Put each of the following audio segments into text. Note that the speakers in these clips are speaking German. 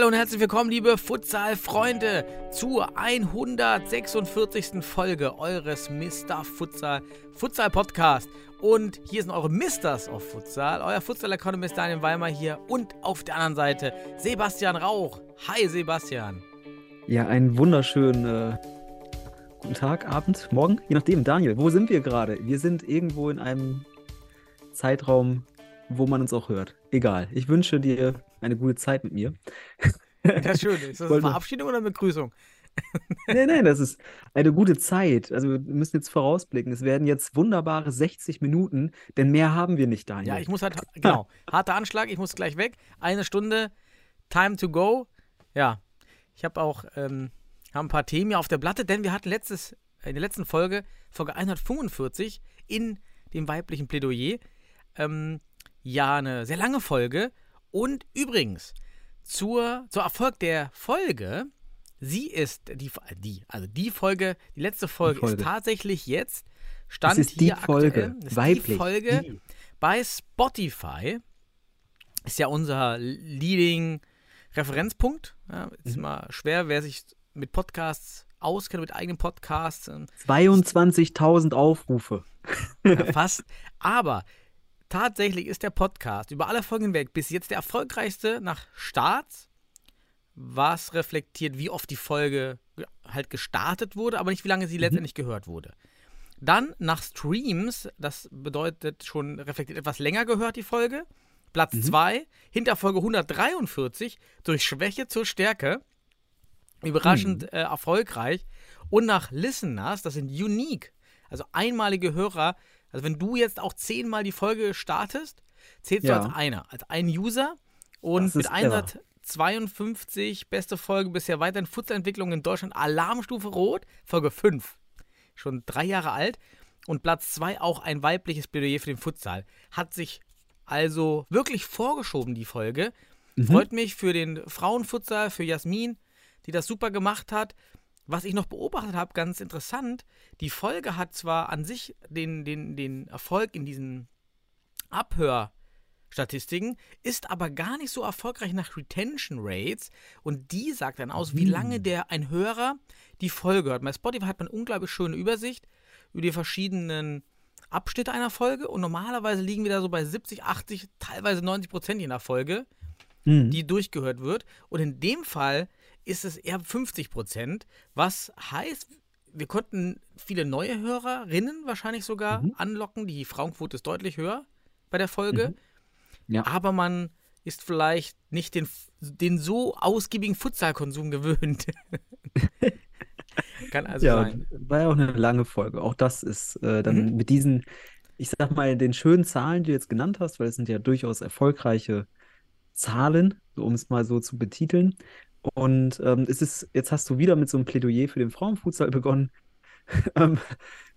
Hallo und herzlich willkommen, liebe Futsal-Freunde, zur 146. Folge eures Mr. Futsal Futsal Podcast. Und hier sind eure Misters of Futsal, euer Futsal-Economist Daniel Weimar hier und auf der anderen Seite Sebastian Rauch. Hi Sebastian. Ja, einen wunderschönen äh, guten Tag, Abend, Morgen, je nachdem. Daniel, wo sind wir gerade? Wir sind irgendwo in einem Zeitraum, wo man uns auch hört. Egal. Ich wünsche dir eine gute Zeit mit mir. Das ist schön. Ist das eine Verabschiedung oder eine Begrüßung? Nein, nein, das ist eine gute Zeit. Also wir müssen jetzt vorausblicken. Es werden jetzt wunderbare 60 Minuten, denn mehr haben wir nicht, Daniel. Ja, ich muss halt, genau, harter Anschlag, ich muss gleich weg. Eine Stunde, time to go. Ja, ich habe auch ähm, hab ein paar Themen hier auf der Platte, denn wir hatten letztes, in der letzten Folge, Folge 145, in dem weiblichen Plädoyer, ähm, ja, eine sehr lange Folge. Und übrigens, zur, zur Erfolg der Folge, sie ist, die, die, also die Folge, die letzte Folge, Folge. ist tatsächlich jetzt, stand ist die Folge, aktuell, ist die weiblich, Folge die. bei Spotify. Ist ja unser Leading Referenzpunkt. Ja, ist Mhm. immer schwer, wer sich mit Podcasts auskennt, mit eigenen Podcasts, ähm, 22.000 Aufrufe. fast. Aber tatsächlich ist der Podcast über alle Folgen hinweg bis jetzt der erfolgreichste nach Start, was reflektiert, wie oft die Folge ge- halt gestartet wurde, aber nicht wie lange sie letztendlich gehört wurde. Dann nach Streams, das bedeutet schon reflektiert etwas länger gehört die Folge. Platz 2, hinter Folge 143, durch Schwäche zur Stärke. Überraschend äh, erfolgreich. Und nach Listeners, das sind unique, also einmalige Hörer. Also wenn du jetzt auch zehnmal die Folge startest, zählst Ja. du als einer, als ein User. Und mit ist irre. 152 beste Folge bisher weiterhin Futsalentwicklung in Deutschland, Alarmstufe Rot, Folge 5. Schon drei Jahre alt. Und Platz 2 auch ein weibliches Plädoyer für den Futsal. Hat sich also wirklich vorgeschoben, die Folge. Freut mich für den Frauenfutsal, für Jasmin, die das super gemacht hat. Was ich noch beobachtet habe, ganz interessant, die Folge hat zwar an sich den, den, den Erfolg in diesen Abhörstatistiken, ist aber gar nicht so erfolgreich nach Retention Rates. Und die sagt dann aus, wie lange der ein Hörer die Folge hört. Bei Spotify hat man eine unglaublich schöne Übersicht über die verschiedenen Abschnitte einer Folge. Und normalerweise liegen wir da so bei 70, 80, teilweise 90 Prozent je nach Folge Mhm. die durchgehört wird. Und in dem Fall ist es eher 50 Prozent, was heißt, wir konnten viele neue Hörerinnen wahrscheinlich sogar anlocken. Die Frauenquote ist deutlich höher bei der Folge. Ja. Aber man ist vielleicht nicht den, den so ausgiebigen Futsalkonsum gewöhnt. Kann also Ja, sein. war ja auch eine lange Folge. Auch das ist äh, dann Mhm. mit diesen, ich sag mal, den schönen Zahlen, die du jetzt genannt hast, weil es sind ja durchaus erfolgreiche Zahlen, um es mal so zu betiteln. Und ähm, es ist, jetzt hast du wieder mit so einem Plädoyer für den Frauenfutsal begonnen. Ähm,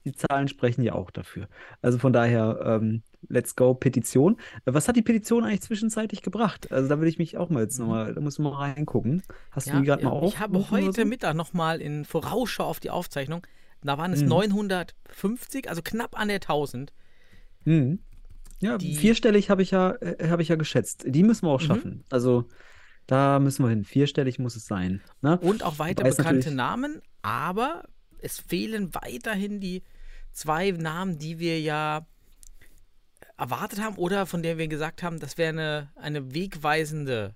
die Zahlen sprechen ja auch dafür. Also von daher, ähm, let's go, Petition. Was hat die Petition eigentlich zwischenzeitlich gebracht? Also da würde ich mich auch mal jetzt nochmal, da musst du mal reingucken. Hast du die gerade mal auf? ich habe heute Mittag nochmal in Vorausschau auf die Aufzeichnung, da waren es Mhm. 950, also knapp an der 1000. Mhm. Ja, Die- vierstellig habe ich ja, äh, habe ich ja geschätzt. Die müssen wir auch Mhm. schaffen. Also da müssen wir hin. Vierstellig muss es sein. Ne? Und auch weiter es bekannte Namen, aber es fehlen weiterhin die zwei Namen, die wir ja erwartet haben oder von der wir gesagt haben, das wäre eine, eine wegweisende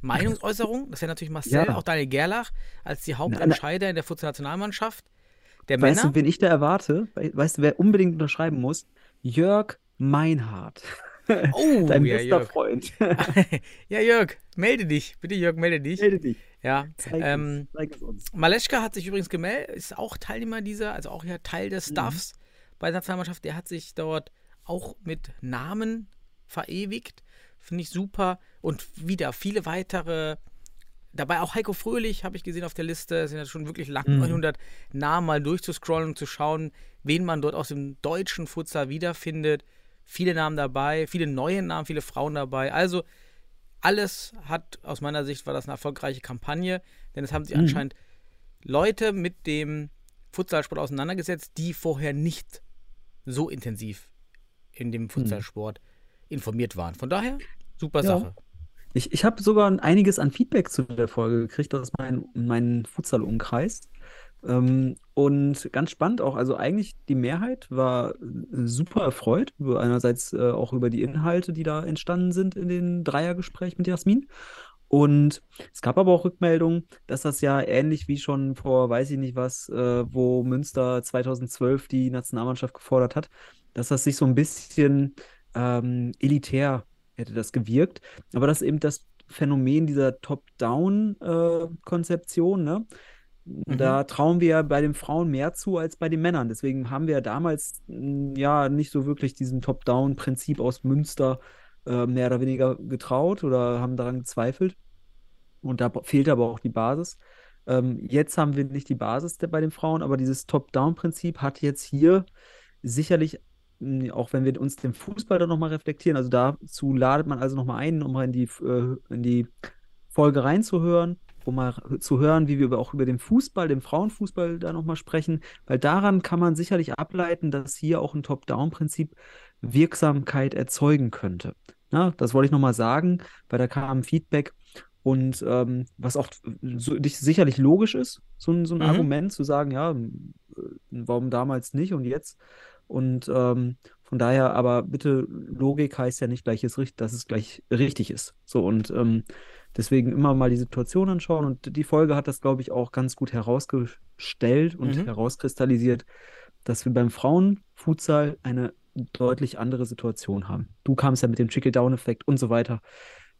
Meinungsäußerung. Das wäre natürlich Marcel, Ja. auch Daniel Gerlach, als die Hauptentscheider in der Fußballnationalmannschaft der Weißt Männer. du, wen ich da erwarte? We- Weißt du, wer unbedingt unterschreiben muss? Jörg Meinhardt. Oh, Dein ja, bester Jörg. Freund. ja, Jörg, melde dich. Bitte, Jörg, melde dich. Melde dich. Ja. Zeig, Ähm, es, uns. Maleschka hat sich übrigens gemeldet, ist auch Teilnehmer dieser, also auch ja Teil des Staffs bei der Nationalmannschaft. Der hat sich dort auch mit Namen verewigt. Finde ich super. Und wieder viele weitere dabei auch Heiko Fröhlich, habe ich gesehen auf der Liste. Es sind ja schon wirklich lang, Mhm. 900 Namen mal durchzuscrollen und zu schauen, wen man dort aus dem deutschen Futsal wiederfindet. Viele Namen dabei, viele neue Namen, viele Frauen dabei. Also alles hat, aus meiner Sicht, war das eine erfolgreiche Kampagne, denn es haben sich Mhm. anscheinend Leute mit dem Futsalsport auseinandergesetzt, die vorher nicht so intensiv in dem Futsalsport informiert waren. Von daher, super Ja. Sache. Ich, ich habe sogar einiges an Feedback zu der Folge gekriegt aus meinem meinem Futsal-Umkreis. Ähm, und ganz spannend auch, also eigentlich die Mehrheit war äh, super erfreut, über, einerseits äh, auch über die Inhalte, die da entstanden sind in den Dreiergespräch mit Jasmin. Und es gab aber auch Rückmeldungen, dass das ja ähnlich wie schon vor, weiß ich nicht was, äh, wo Münster 2012 die Nationalmannschaft gefordert hat, dass das sich so ein bisschen ähm, elitär hätte das gewirkt. Aber das ist eben das Phänomen dieser Top-Down-Konzeption, ne? Da trauen wir bei den Frauen mehr zu als bei den Männern. Deswegen haben wir damals mh, ja nicht so wirklich diesem Top-Down-Prinzip aus Münster äh, mehr oder weniger getraut oder haben daran gezweifelt. Und da fehlt aber auch die Basis. Ähm, jetzt haben wir nicht die Basis bei den Frauen, aber dieses Top-Down-Prinzip hat jetzt hier sicherlich, mh, auch wenn wir uns den Fußball dann nochmal reflektieren, also dazu ladet man also nochmal ein, um in die, äh, in die Folge reinzuhören, um mal zu hören, wie wir auch über den Fußball, den Frauenfußball da nochmal sprechen, weil daran kann man sicherlich ableiten, dass hier auch ein Top-Down-Prinzip Wirksamkeit erzeugen könnte. Na, das wollte ich nochmal sagen, weil da kam Feedback und ähm, was auch so, sicherlich logisch ist, so ein, so ein Mhm. Argument zu sagen, ja, äh, warum damals nicht und jetzt? Und ähm, von daher, aber bitte, Logik heißt ja nicht gleich, ist dass es gleich richtig ist. So und ähm, deswegen immer mal die Situation anschauen. Und die Folge hat das, glaube ich, auch ganz gut herausgestellt und Mhm. herauskristallisiert, dass wir beim Frauenfutsal eine deutlich andere Situation haben. Du kamst ja mit dem Trickle-Down-Effekt und so weiter,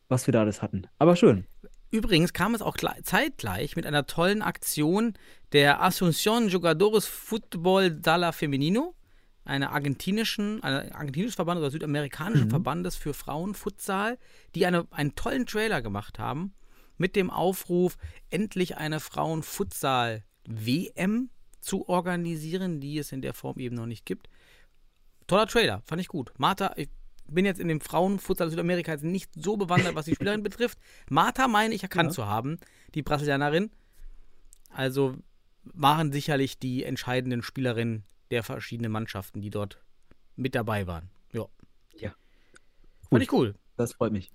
was wir da alles hatten. Aber schön. Übrigens kam es auch gle- zeitgleich mit einer tollen Aktion der Asunción Jugadores Fútbol Sala Femenino, einer argentinischen, einer argentinischen Verband oder südamerikanischen Mhm. Verbandes für Frauenfutsal, die eine, einen tollen Trailer gemacht haben mit dem Aufruf, endlich eine Frauenfutsal-WM zu organisieren, die es in der Form eben noch nicht gibt. Toller Trailer, fand ich gut. Martha, ich bin jetzt in dem Frauenfutsal Südamerikas nicht so bewandert, was die Spielerin betrifft. Martha meine ich erkannt Ja. zu haben, die Brasilianerin. Also waren sicherlich die entscheidenden Spielerinnen der verschiedenen Mannschaften, die dort mit dabei waren. Ja. Ja. Fand ich cool. Das freut mich.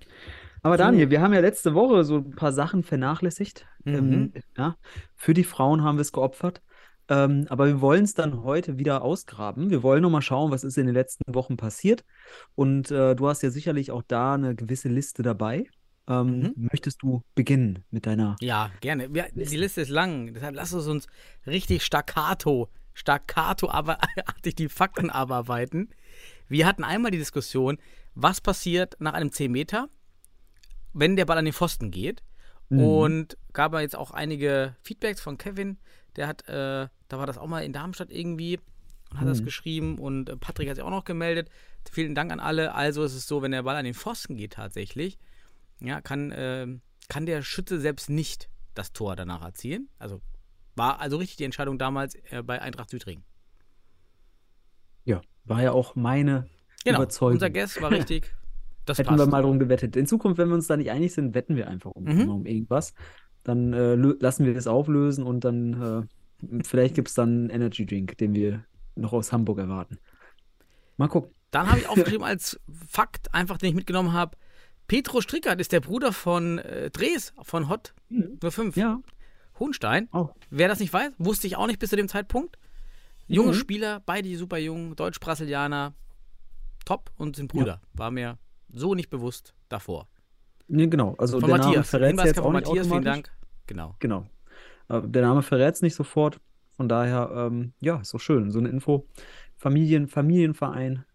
Aber Daniel, wir haben ja letzte Woche so ein paar Sachen vernachlässigt. Mhm. Ähm, ja, für die Frauen haben wir es geopfert. Ähm, aber wir wollen es dann heute wieder ausgraben. Wir wollen nochmal schauen, was ist in den letzten Wochen passiert. Und äh, du hast ja sicherlich auch da eine gewisse Liste dabei. Ähm, Möchtest du beginnen mit deiner? Ja, gerne. Wir, die Liste ist lang, deshalb lass es uns richtig staccato, staccato aber artig die Fakten abarbeiten. Wir hatten einmal die Diskussion, was passiert nach einem 10 Meter, wenn der Ball an den Pfosten geht. Und gab es jetzt auch einige Feedbacks von Kevin, der hat, äh, da war das auch mal in Darmstadt irgendwie und hat das geschrieben und äh, Patrick hat sich auch noch gemeldet. Vielen Dank an alle. Also ist es so, wenn der Ball an den Pfosten geht tatsächlich, ja, kann, äh, kann der Schütze selbst nicht das Tor danach erzielen. Also war also richtig die Entscheidung damals äh, bei Eintracht Südring. Ja, war ja auch meine Genau, Überzeugung. unser Guess war richtig. Das Hätten passt. wir mal drum gewettet. In Zukunft, wenn wir uns da nicht einig sind, wetten wir einfach um, Mhm. um irgendwas. Dann äh, lassen wir das auflösen und dann äh, vielleicht gibt es dann einen Energy Drink, den wir noch aus Hamburg erwarten. Mal gucken. Dann habe ich aufgeschrieben als Fakt, einfach den ich mitgenommen habe, Petro Strickert ist der Bruder von äh, Dres, von Hot 05. Ja, Hohenstein. auch. Wer das nicht weiß, wusste ich auch nicht bis zu dem Zeitpunkt. Junge Mhm. Spieler, beide super jung, Deutsch-Brasilianer, top und sind Brüder. War mir so nicht bewusst davor. Nee, genau. Also Von der Name Matthias. verrät Hinweis jetzt auch von nicht Matthias, vielen. Dank. Genau. Genau. Äh, Der Name verrät es nicht sofort. Von daher, ähm, ja, ist doch schön. So eine Info. Familien, Familienverein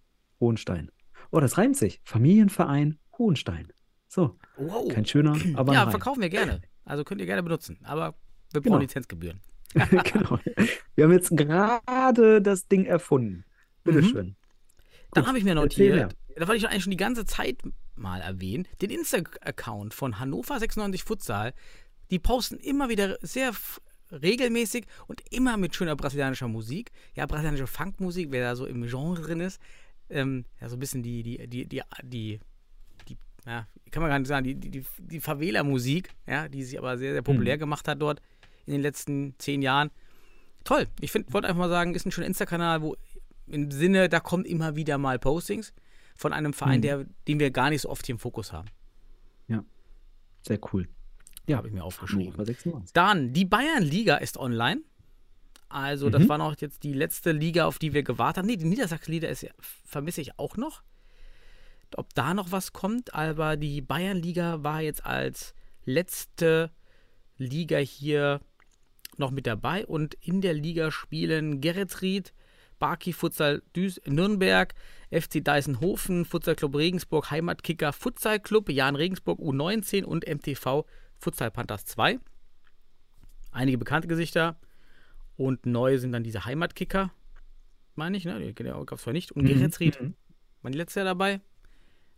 Hohenstein. Oh, das reimt sich. Familienverein Hohenstein. So, Wow. kein schöner, aber ja, verkaufen wir gerne. Also könnt ihr gerne benutzen. Aber wir Genau. brauchen Lizenzgebühren. genau. Wir haben jetzt gerade das Ding erfunden. Bitteschön. Mhm. Dann habe ich mir notiert, da wollte ich eigentlich schon die ganze Zeit mal erwähnen, den Insta-Account von Hannover 96 Futsal. Die posten immer wieder sehr regelmäßig und immer mit schöner brasilianischer Musik. Ja, brasilianische Funkmusik, wer da so im Genre drin ist. Ähm, ja, so ein bisschen die, die, die, die, die, die ja, kann man gar nicht sagen, die, die, die, die Favela-Musik, ja, die sich aber sehr, sehr populär gemacht hat dort in den letzten zehn Jahren. Toll. Ich wollte einfach mal sagen, ist ein schöner Insta-Kanal, wo im Sinne, da kommt immer wieder mal Postings von einem Verein, Mhm. der, den wir gar nicht so oft hier im Fokus haben. Sehr cool. Ja, habe ich mir aufgeschrieben. Hannover 96. Dann, die Bayern-Liga ist online. Also, das Mhm. war noch jetzt die letzte Liga, auf die wir gewartet haben. Nee, die Niedersachsen-Liga ist ja- vermisse ich auch noch. Ob da noch was kommt, aber die Bayern-Liga war jetzt als letzte Liga hier noch mit dabei und in der Liga spielen Geretsried, Barki Futsal Duis Nürnberg, FC Deisenhofen, Futsal Club Regensburg, Heimatkicker Futsal Club, Jan Regensburg U19 und MTV Futsal Panthers 2. Einige bekannte Gesichter und neu sind dann diese Heimatkicker, meine ich, ne? Die gab es zwar nicht. Und Geretsried, Mhm. waren die letzte Jahr dabei?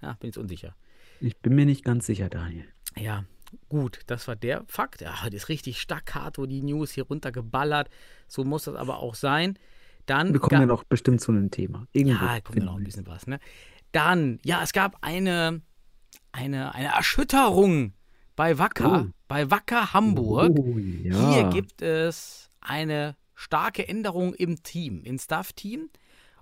Ja, bin jetzt unsicher. Ich bin mir nicht ganz sicher, Daniel. Ja, gut, das war der Fakt. Ja, das ist richtig staccato, die News hier runtergeballert. So muss das aber auch sein. Dann Wir kommen ja noch bestimmt zu einem Thema. Irgendwo ja, kommt ja noch ein bisschen was, ne? Dann, ja, es gab eine, eine, eine Erschütterung bei Wacker, Oh. bei Wacker. Hamburg. Oh, ja. Hier gibt es eine starke Änderung im Team, im Staff-Team.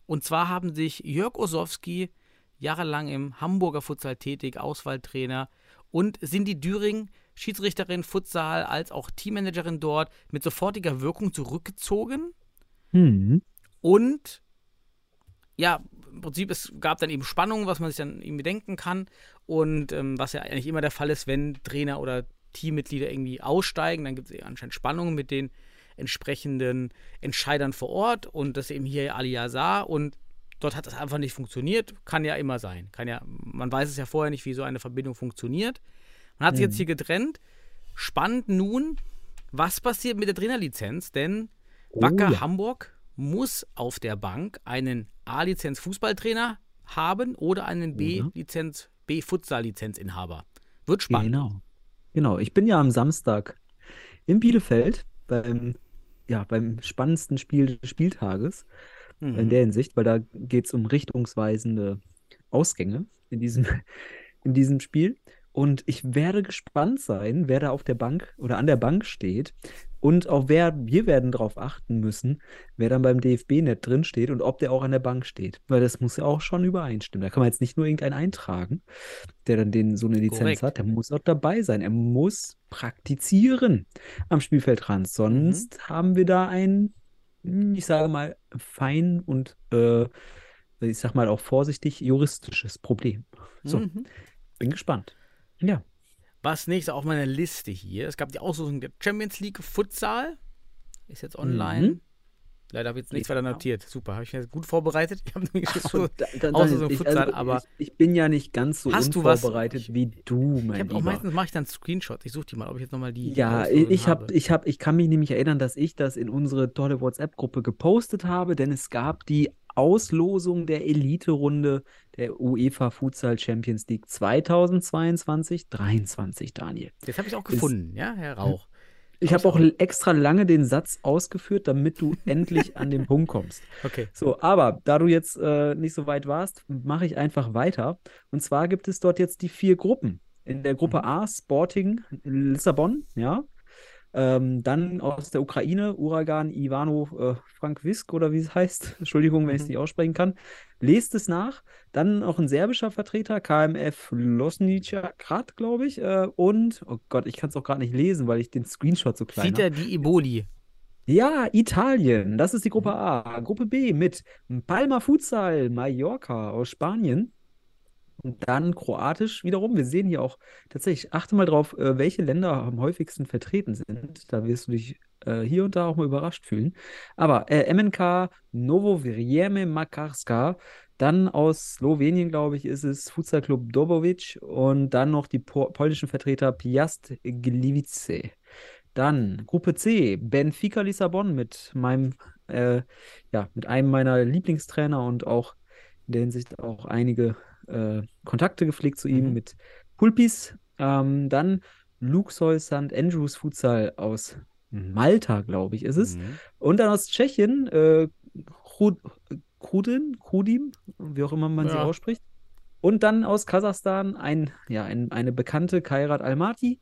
Und zwar haben sich Jörg Osowski, jahrelang im Hamburger Futsal tätig, Auswahltrainer, und Cindy Düring, Schiedsrichterin Futsal als auch Teammanagerin dort, mit sofortiger Wirkung zurückgezogen. Hm. Und ja, im Prinzip, es gab dann eben Spannungen, was man sich dann irgendwie denken kann. Und ähm, was ja eigentlich immer der Fall ist, wenn Trainer oder Teammitglieder irgendwie aussteigen, dann gibt es anscheinend Spannungen mit den entsprechenden Entscheidern vor Ort. Und das eben hier Ali Yazar. Und dort hat das einfach nicht funktioniert. Kann ja immer sein. Kann ja, man weiß es ja vorher nicht, wie so eine Verbindung funktioniert. Man hat sich jetzt hier getrennt. Spannend nun, was passiert mit der Trainerlizenz? Denn Wacker ja. Hamburg muss auf der Bank einen A-Lizenz Fußballtrainer haben oder einen B-Lizenz, B-Futsal-Lizenzinhaber. Wird spannend. Genau. Genau. Ich bin ja am Samstag in Bielefeld beim, ja, beim spannendsten Spiel des Spieltages Mhm. in der Hinsicht, weil da geht es um richtungsweisende Ausgänge in diesem, in diesem Spiel. Und ich werde gespannt sein, wer da auf der Bank oder an der Bank steht. Und auch wer, wir werden darauf achten müssen, wer dann beim DFB-Net drin steht und ob der auch an der Bank steht. Weil das muss ja auch schon übereinstimmen. Da kann man jetzt nicht nur irgendeinen eintragen, der dann den, so eine Lizenz Korrekt. hat. Der muss auch dabei sein. Er muss praktizieren am Spielfeldrand. Sonst haben wir da ein, ich sage mal, fein und äh, ich sag mal auch vorsichtig juristisches Problem. So, Mhm. bin gespannt. Ja. Was nächstes auf meiner Liste hier? Es gab die Auslosung der Champions League Futsal. Ist jetzt online. Mhm. Leider habe ich jetzt nichts weiter notiert. Super, habe ich mir gut vorbereitet. Ich habe nämlich so, Und da- da- Auslosung ich, Futsal, also, aber ich, ich bin ja nicht ganz so unvorbereitet wie du, ich mein auch Lieber. meistens mache ich dann Screenshots. Ich suche die mal, ob ich jetzt nochmal die. Ja, Auslosung ich habe, habe. ich habe, ich kann mich nämlich erinnern, dass ich das in unsere tolle WhatsApp-Gruppe gepostet habe, denn es gab die Auslosung der Elite-Runde der UEFA Futsal Champions League 2022, 23, Daniel. Jetzt habe ich auch Ist- gefunden, ja, Herr Rauch. Ich habe auch extra lange den Satz ausgeführt, damit du endlich an den Punkt kommst. Okay. So, aber da du jetzt äh, nicht so weit warst, mache ich einfach weiter. Und zwar gibt es dort jetzt die vier Gruppen. In der Gruppe A Sporting Lissabon, ja. Ähm, dann aus der Ukraine Uragan Ivano äh, Frankwisk oder wie es heißt. Entschuldigung, wenn ich es Mhm. nicht aussprechen kann. Lest es nach. Dann auch ein serbischer Vertreter, KMF Losnica Grad, glaube ich. Äh, und, oh Gott, ich kann es auch gerade nicht lesen, weil ich den Screenshot so klein Sieht habe. er die Eboli? Ja, Italien, das ist die Gruppe A. Gruppe B mit Palma Futsal, Mallorca aus Spanien. Und dann Kroatisch wiederum. Wir sehen hier auch tatsächlich, achte mal drauf, äh, welche Länder am häufigsten vertreten sind. Da wirst du dich äh, hier und da auch mal überrascht fühlen. Aber äh, MNK Novo Vrijeme Makarska, dann aus Slowenien, glaube ich, ist es Futsal Club Dobovic und dann noch die po polnischen Vertreter Piast Gliwice. Dann Gruppe C, Benfica Lissabon mit meinem, äh, ja, mit einem meiner Lieblingstrainer und auch in der Hinsicht auch einige äh, Kontakte gepflegt zu ihm Mhm. mit Pulpis. Ähm, dann Luxor St. Andrews Futsal aus Malta, glaube ich, ist es. Mhm. Und dann aus Tschechien, äh, Chrudin, Chrudim, wie auch immer man sie Ja. ausspricht. Und dann aus Kasachstan ein, ja, ein, eine bekannte Kairat Almaty.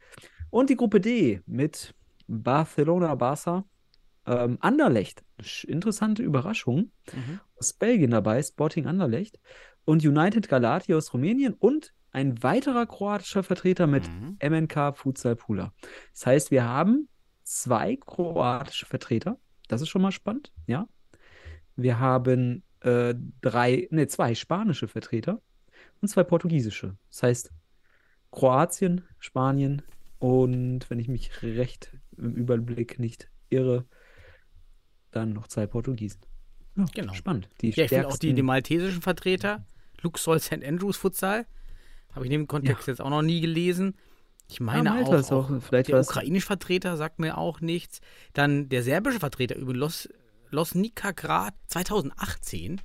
Und die Gruppe D mit Barcelona, Barça, ähm, Anderlecht. Interessante Überraschung. Mhm. Aus Belgien dabei, Sporting Anderlecht. Und United Galati aus Rumänien. Und ein weiterer kroatischer Vertreter mit Mhm. MNK Futsal Pula. Das heißt, wir haben zwei kroatische Vertreter. Das ist schon mal spannend, ja. Wir haben äh, drei, ne, zwei spanische Vertreter und zwei portugiesische. Das heißt, Kroatien, Spanien und, wenn ich mich recht im Überblick nicht irre, dann noch zwei Portugiesen. Ja, Genau. Spannend. Die Ja, ich finde auch die, die maltesischen Vertreter, Luxor St. Andrews Futsal, habe ich in dem Kontext jetzt auch noch nie gelesen. Ich meine Malta auch, auch- vielleicht der ukrainische Vertreter sagt mir auch nichts. Dann der serbische Vertreter über Los, Los Grad 2018.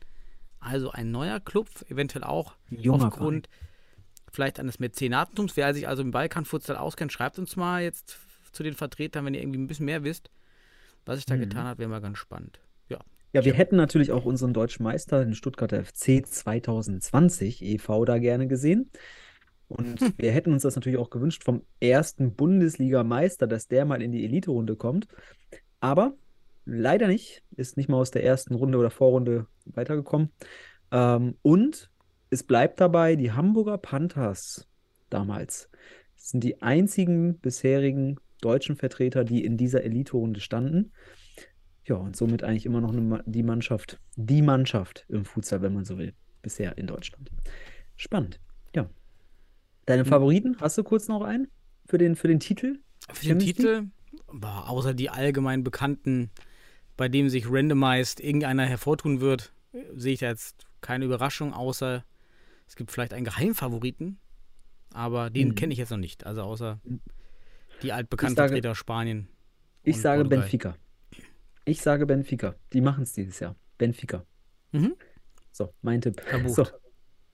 Also ein neuer Club, eventuell auch Junger aufgrund vielleicht eines Mäzenatentums. Wer sich also im Balkan-Futsal auskennt, schreibt uns mal jetzt zu den Vertretern, wenn ihr irgendwie ein bisschen mehr wisst. Was sich da Mhm. getan hat, wäre mal ganz spannend. Ja. Wir hätten natürlich auch unseren deutschen Meister, den Stuttgarter FC 2020 e.V. da gerne gesehen. Und wir hätten uns das natürlich auch gewünscht vom ersten Bundesligameister, dass der mal in die Elite-Runde kommt. Aber leider nicht, ist nicht mal aus der ersten Runde oder Vorrunde weitergekommen. Ähm, und es bleibt dabei, die Hamburger Panthers damals sind die einzigen bisherigen deutschen Vertreter, die in dieser Elite-Runde standen. Ja, und somit eigentlich immer noch eine, die Mannschaft, die Mannschaft im Futsal, wenn man so will, bisher in Deutschland. Spannend. Ja. Deine Favoriten, hast du kurz noch einen für den, für den Titel? Für den? Titel, boah, außer die allgemein bekannten, bei dem sich randomized irgendeiner hervortun wird, sehe ich da jetzt keine Überraschung, außer es gibt vielleicht einen Geheimfavoriten, aber den Mhm. kenne ich jetzt noch nicht. Also außer die altbekannten Vertreter aus Spanien. Ich sage Portugal. Benfica. Ich sage Benfica. Die machen es dieses Jahr. Benfica. Mhm. So, mein Tipp. Verbucht. So,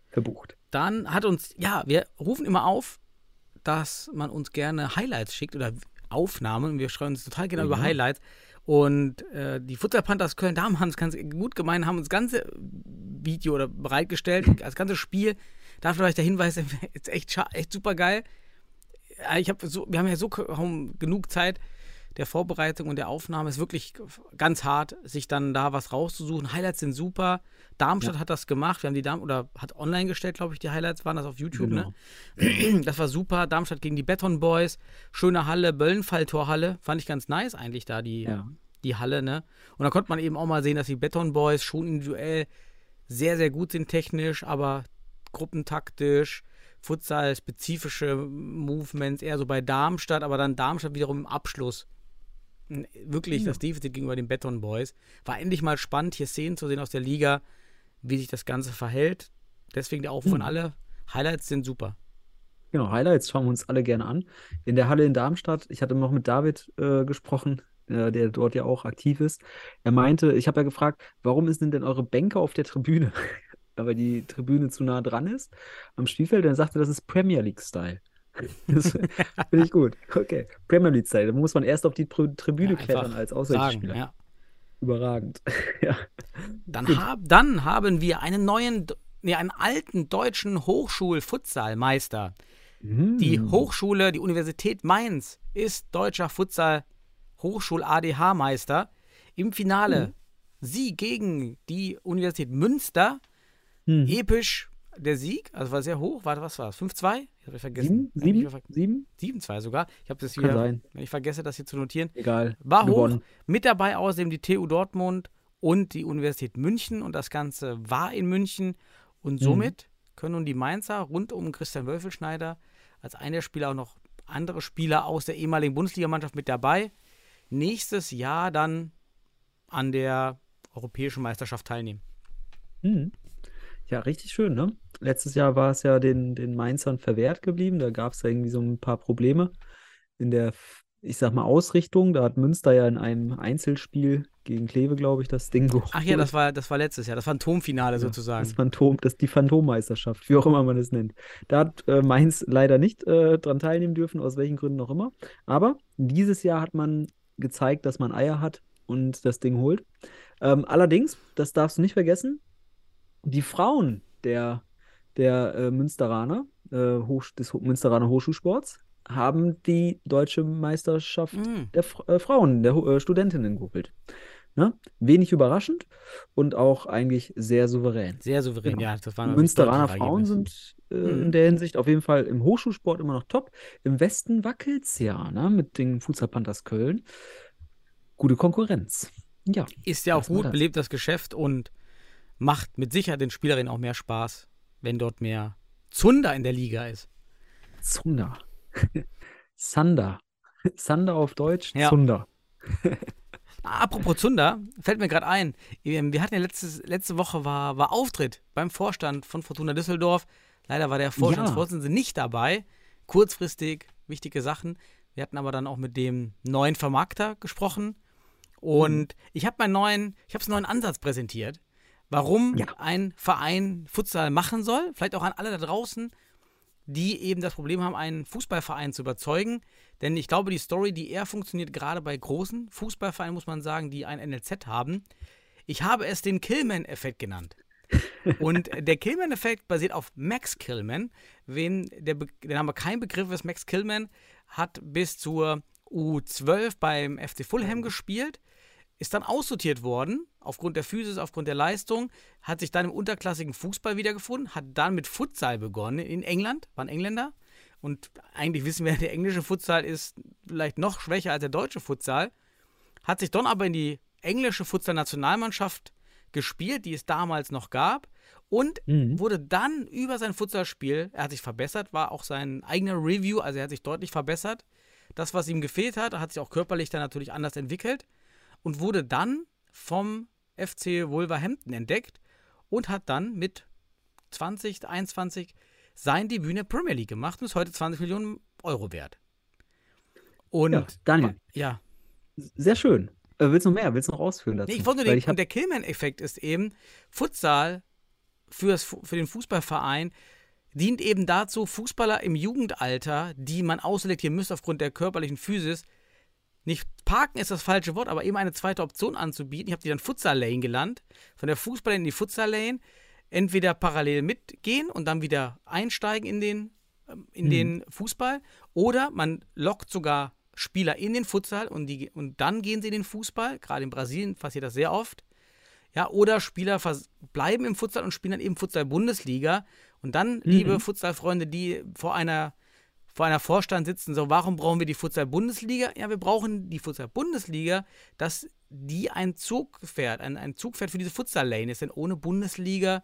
verbucht. Dann hat uns, ja, wir rufen immer auf, dass man uns gerne Highlights schickt oder Aufnahmen. Wir schreiben uns total gerne Oh über. Highlights. Und äh, die Futsal Panthers Köln Damen haben es ganz gut gemeint, haben uns das ganze Video oder bereitgestellt, das ganze Spiel. Dafür vielleicht der Hinweis, ist echt, echt super geil. Ich hab so, wir haben ja so kaum genug Zeit der Vorbereitung und der Aufnahme. ist wirklich ganz hart, sich dann da was rauszusuchen. Highlights sind super. Darmstadt hat das gemacht. Wir haben die Darm oder hat online gestellt, glaube ich, die Highlights waren das auf YouTube, Genau. ne? Das war super. Darmstadt gegen die Beton Boys. Schöne Halle, Böllenfalltorhalle. Fand ich ganz nice eigentlich da, die, Ja. die Halle, ne? Und da konnte man eben auch mal sehen, dass die Beton Boys schon individuell sehr, sehr gut sind technisch, aber gruppentaktisch, Futsal-spezifische Movements eher so bei Darmstadt, aber dann Darmstadt wiederum im Abschluss. Wirklich das Defizit gegenüber den Beton Boys. War endlich mal spannend, hier Szenen zu sehen aus der Liga, wie sich das Ganze verhält. Deswegen der Aufruf an alle. Highlights sind super. Genau, Highlights schauen wir uns alle gerne an. In der Halle in Darmstadt, ich hatte noch mit David äh, gesprochen, äh, der dort ja auch aktiv ist. Er meinte, ich habe ja gefragt, warum ist denn denn eure Bänke auf der Tribüne? Weil die Tribüne zu nah dran ist am Spielfeld. Dann sagte, das ist Premier League-Style. Das finde ich gut. Okay, Premier League-Style. Da muss man erst auf die Tri- Tribüne Ja, klettern als Sagen, Auswärtsspieler. ja. Überragend. ja. Dann, hab, dann haben wir einen neuen, nee, einen alten deutschen Hochschul-Futsalmeister. Die Mm. Hochschule, die Universität Mainz ist deutscher Futsal-Hochschul-ADH-Meister. Im Finale sie gegen die Universität Münster. Hm. Episch der Sieg, also war sehr hoch. Warte, was war es? 5-2? Ich habe vergessen. Sieben? Sieben? ver- Sieben? 7-2 sogar. Ich habe das Kann wieder, sein. wenn ich vergesse, das hier zu notieren. Egal. War hoch. Gewonnen. Mit dabei außerdem die TU Dortmund und die Universität München. Und das Ganze war in München. Und somit können nun die Mainzer rund um Christian Wölfelschneider als einer der Spieler auch noch andere Spieler aus der ehemaligen Bundesligamannschaft mit dabei. Nächstes Jahr dann an der europäischen Meisterschaft teilnehmen. Mhm. Ja, richtig schön, ne? Letztes Jahr war es ja den, den Mainzern verwehrt geblieben. Da gab es ja irgendwie so ein paar Probleme in der, ich sag mal, Ausrichtung. Da hat Münster ja in einem Einzelspiel gegen Kleve, glaube ich, das Ding geholt. Ach ja, das war, das war letztes Jahr, das Phantomfinale sozusagen. Das Phantom, das die Phantommeisterschaft, wie auch immer man es nennt. Da hat äh, Mainz leider nicht äh, dran teilnehmen dürfen, aus welchen Gründen auch immer. Aber dieses Jahr hat man gezeigt, dass man Eier hat und das Ding holt. Ähm, allerdings, das darfst du nicht vergessen, die Frauen der, der äh, Münsteraner, äh, Hoch, des Münsteraner Hochschulsports, haben die deutsche Meisterschaft Mm. der F äh, Frauen, der äh, Studentinnen geholt. Ne? Wenig überraschend und auch eigentlich sehr souverän. Sehr souverän, Genau. ja. Das waren natürlich Münsteraner Frauen sind äh, Mhm. in der Hinsicht auf jeden Fall im Hochschulsport immer noch top. Im Westen wackelt's ja, ne? Mit den Futsal Panthers Köln. Gute Konkurrenz. Ja, Ist ja auch gut, belebt das Geschäft und macht mit Sicherheit den Spielerinnen auch mehr Spaß, wenn dort mehr Zunder in der Liga ist. Zunder. Sander. Sander auf Deutsch, Ja. Zunder. Apropos Zunder, fällt mir gerade ein. ähm, Wir hatten ja letztes, letzte Woche war, war Auftritt beim Vorstand von Fortuna Düsseldorf. Leider war der Vorstandsvorsitzende nicht dabei. Kurzfristig, wichtige Sachen. Wir hatten aber dann auch mit dem neuen Vermarkter gesprochen. Und ich habe meinen neuen, ich habe einen neuen Ansatz präsentiert, warum Ja. ein Verein Futsal machen soll. Vielleicht auch an alle da draußen, die eben das Problem haben, einen Fußballverein zu überzeugen. Denn ich glaube, die Story, die eher funktioniert, gerade bei großen Fußballvereinen, muss man sagen, die ein NLZ haben. Ich habe es den Killman-Effekt genannt. Und der Killman-Effekt basiert auf Max Killman. Wen der, der Name kein Begriff ist, Max Killman hat bis zur U12 beim FC Fulham gespielt, ist dann aussortiert worden, aufgrund der Physis, aufgrund der Leistung, hat sich dann im unterklassigen Fußball wiedergefunden, hat dann mit Futsal begonnen in England, war ein Engländer. Und eigentlich wissen wir, der englische Futsal ist vielleicht noch schwächer als der deutsche Futsal. Hat sich dann aber in die englische Futsal-Nationalmannschaft gespielt, die es damals noch gab. Und Mhm. wurde dann über sein Futsalspiel, er hat sich verbessert, war auch sein eigener Review, also er hat sich deutlich verbessert. Das, was ihm gefehlt hat, hat sich auch körperlich dann natürlich anders entwickelt und wurde dann vom FC Wolverhampton entdeckt und hat dann mit 20, 21 sein Debüt in der Premier League gemacht und ist heute 20 Millionen Euro wert. Und Ja, Daniel, ja, sehr schön. Äh, willst du noch mehr? Willst du noch ausführen dazu? Nee, ich wollte nur den, ich hab, und der Killman-Effekt ist eben, Futsal fürs, Fu- für den Fußballverein dient eben dazu, Fußballer im Jugendalter, die man ausselektieren müsste aufgrund der körperlichen Physis, nicht parken ist das falsche Wort, aber eben eine zweite Option anzubieten. Ich habe die dann Futsal-Lane gelernt. Von der Fußball in die Futsal-Lane. Entweder parallel mitgehen und dann wieder einsteigen in den, ähm, in Mhm. den Fußball. Oder man lockt sogar Spieler in den Futsal und, die, und dann gehen sie in den Fußball. Gerade in Brasilien passiert das sehr oft. Ja, oder Spieler bleiben im Futsal und spielen dann eben Futsal-Bundesliga. Und dann, liebe Futsal-Freunde, die vor einer, vor einer Vorstand sitzen, so, warum brauchen wir die Futsal-Bundesliga? Ja, wir brauchen die Futsal-Bundesliga, dass die ein Zugpferd, ein, ein Zugpferd für diese Futsal-Lane ist. Denn ohne Bundesliga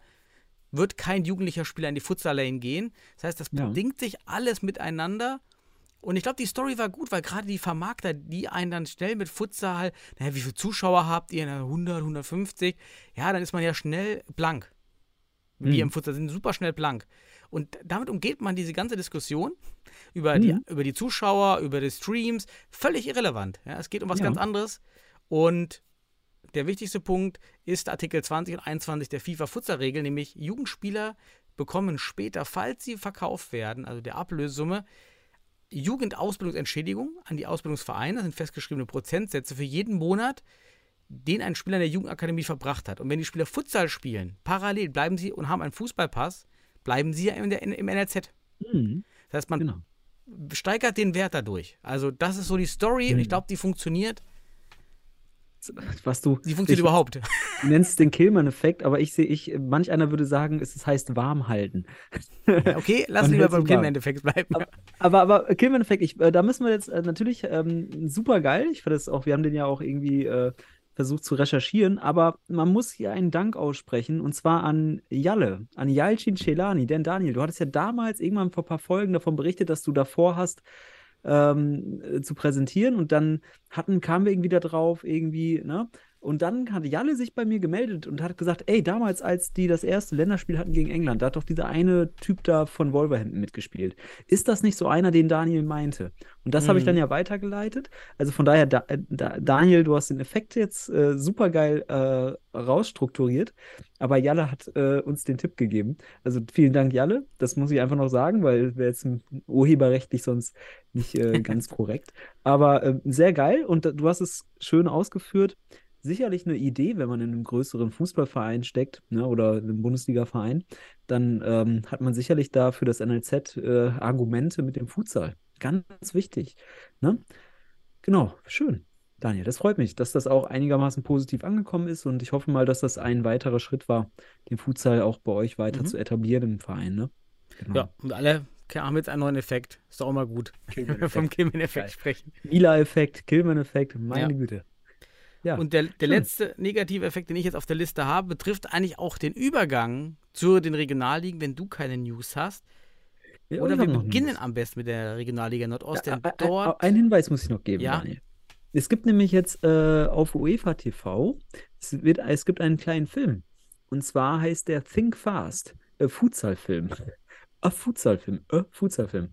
wird kein jugendlicher Spieler in die Futsal-Lane gehen. Das heißt, das Ja. bedingt sich alles miteinander. Und ich glaube, die Story war gut, weil gerade die Vermarkter, die einen dann schnell mit Futsal, naja, wie viele Zuschauer habt ihr? Na, 100, 150. Ja, dann ist man ja schnell blank. Wir Mhm. im Futsal sind super schnell blank. Und damit umgeht man diese ganze Diskussion über, die, Mhm. über die Zuschauer, über die Streams, völlig irrelevant. Ja, es geht um was Ja. ganz anderes. Und der wichtigste Punkt ist Artikel 20 und 21 der FIFA-Futsal-Regel, nämlich Jugendspieler bekommen später, falls sie verkauft werden, also der Ablösesumme, Jugendausbildungsentschädigung an die Ausbildungsvereine, das sind festgeschriebene Prozentsätze für jeden Monat, den ein Spieler in der Jugendakademie verbracht hat. Und wenn die Spieler Futsal spielen, parallel bleiben sie und haben einen Fußballpass, bleiben sie ja in der, in, im NLZ. Mhm, Das heißt, man genau. steigert den Wert dadurch. Also das ist so die Story und ich glaube, die funktioniert. Was du, Die funktioniert überhaupt. du nennst den Killman-Effekt, aber ich sehe, ich, manch einer würde sagen, es heißt warm halten. Okay, lass lieber beim. Kill-Endeffekt bleiben. Aber, aber Killman-Effekt, ich, äh, da müssen wir jetzt äh, natürlich ähm, super geil. Ich fand das auch, wir haben den ja auch irgendwie äh, versucht zu recherchieren, aber man muss hier einen Dank aussprechen und zwar an Jalle, an Jalcin Celani. Denn Daniel, du hattest ja damals irgendwann vor ein paar Folgen davon berichtet, dass du davor hast, ähm, äh, zu präsentieren und dann hatten, kamen wir irgendwie da drauf, irgendwie, ne? Und dann hat Jalle sich bei mir gemeldet und hat gesagt, ey, damals, als die das erste Länderspiel hatten gegen England, da hat doch dieser eine Typ da von Wolverhampton mitgespielt. Ist das nicht so einer, den Daniel meinte? Und das habe ich dann Mhm. ja weitergeleitet. Also von daher, da, äh, da, Daniel, du hast den Effekt jetzt äh, super geil äh, rausstrukturiert, aber Jalle hat äh, uns den Tipp gegeben. Also vielen Dank, Jalle. Das muss ich einfach noch sagen, weil wäre jetzt urheberrechtlich sonst nicht äh, ganz korrekt. Aber äh, sehr geil und äh, du hast es schön ausgeführt. Sicherlich eine Idee, wenn man in einem größeren Fußballverein steckt ne, oder in einem Bundesliga-Verein, dann ähm, hat man sicherlich da für das NLZ äh, Argumente mit dem Futsal. Ganz wichtig. Ne? Genau, schön. Daniel, das freut mich, dass das auch einigermaßen positiv angekommen ist und ich hoffe mal, dass das ein weiterer Schritt war, den Futsal auch bei euch weiter Mhm. zu etablieren im Verein. Ne? Genau. Ja, und alle haben jetzt einen neuen Effekt. Ist doch auch mal gut, wenn wir vom Kilman-Effekt Geil. sprechen. Mila-Effekt, Killman-Effekt, meine Ja. Güte. Ja, Und der, der letzte negative Effekt, den ich jetzt auf der Liste habe, betrifft eigentlich auch den Übergang zu den Regionalligen, wenn du keine News hast. Ja, Oder wir beginnen am besten mit der Regionalliga Nordost, Ja, denn ein- ein- dort. Einen Hinweis muss ich noch geben, Ja. Daniel. Es gibt nämlich jetzt äh, auf UEFA TV, es, wird, es gibt einen kleinen Film. Und zwar heißt der Think Fast, äh, Futsal-Film. Ein Futsalfilm, äh, Futsalfilm.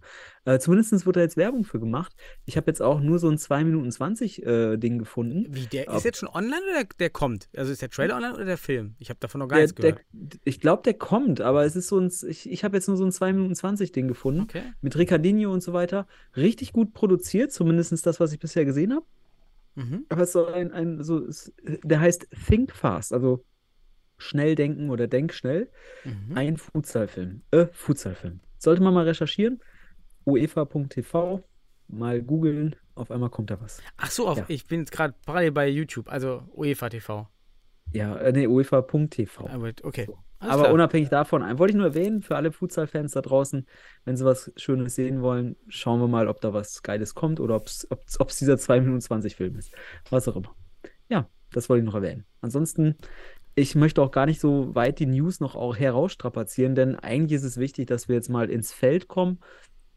Äh, zumindest wird da jetzt Werbung für gemacht. Ich habe jetzt auch nur so ein 2 Minuten 20 äh, Ding gefunden. Wie, der Ab- ist jetzt schon online oder der, der kommt? Also ist der Trailer online oder der Film? Ich habe davon noch gar Der, nichts der, gehört. ich glaube, der kommt, aber es ist so ein, ich, ich habe jetzt nur so ein 2 Minuten 20 Ding gefunden. Okay. Mit Ricardinho und so weiter. Richtig gut produziert, zumindest das, was ich bisher gesehen habe. Mhm. Aber es soll ein, ein so, es, der heißt Think Fast, also schnell denken oder denk schnell. Mhm. Ein Futsalfilm. Äh, Futsalfilm. Sollte man mal recherchieren. uefa.tv, mal googeln, auf einmal kommt da was. Ach so, auf, Ja. ich bin jetzt gerade parallel bei YouTube, also UEFA TV. Ja, äh, nee, uefa.tv. Aber, okay. Alles Aber klar. unabhängig davon, ein- wollte ich nur erwähnen, für alle Futsal-Fans da draußen, wenn sie was Schönes sehen wollen, schauen wir mal, ob da was Geiles kommt oder ob es dieser 2 Minuten 20 Film ist. Was auch immer. Ja, das wollte ich noch erwähnen. Ansonsten, ich möchte auch gar nicht so weit die News noch auch herausstrapazieren, denn eigentlich ist es wichtig, dass wir jetzt mal ins Feld kommen.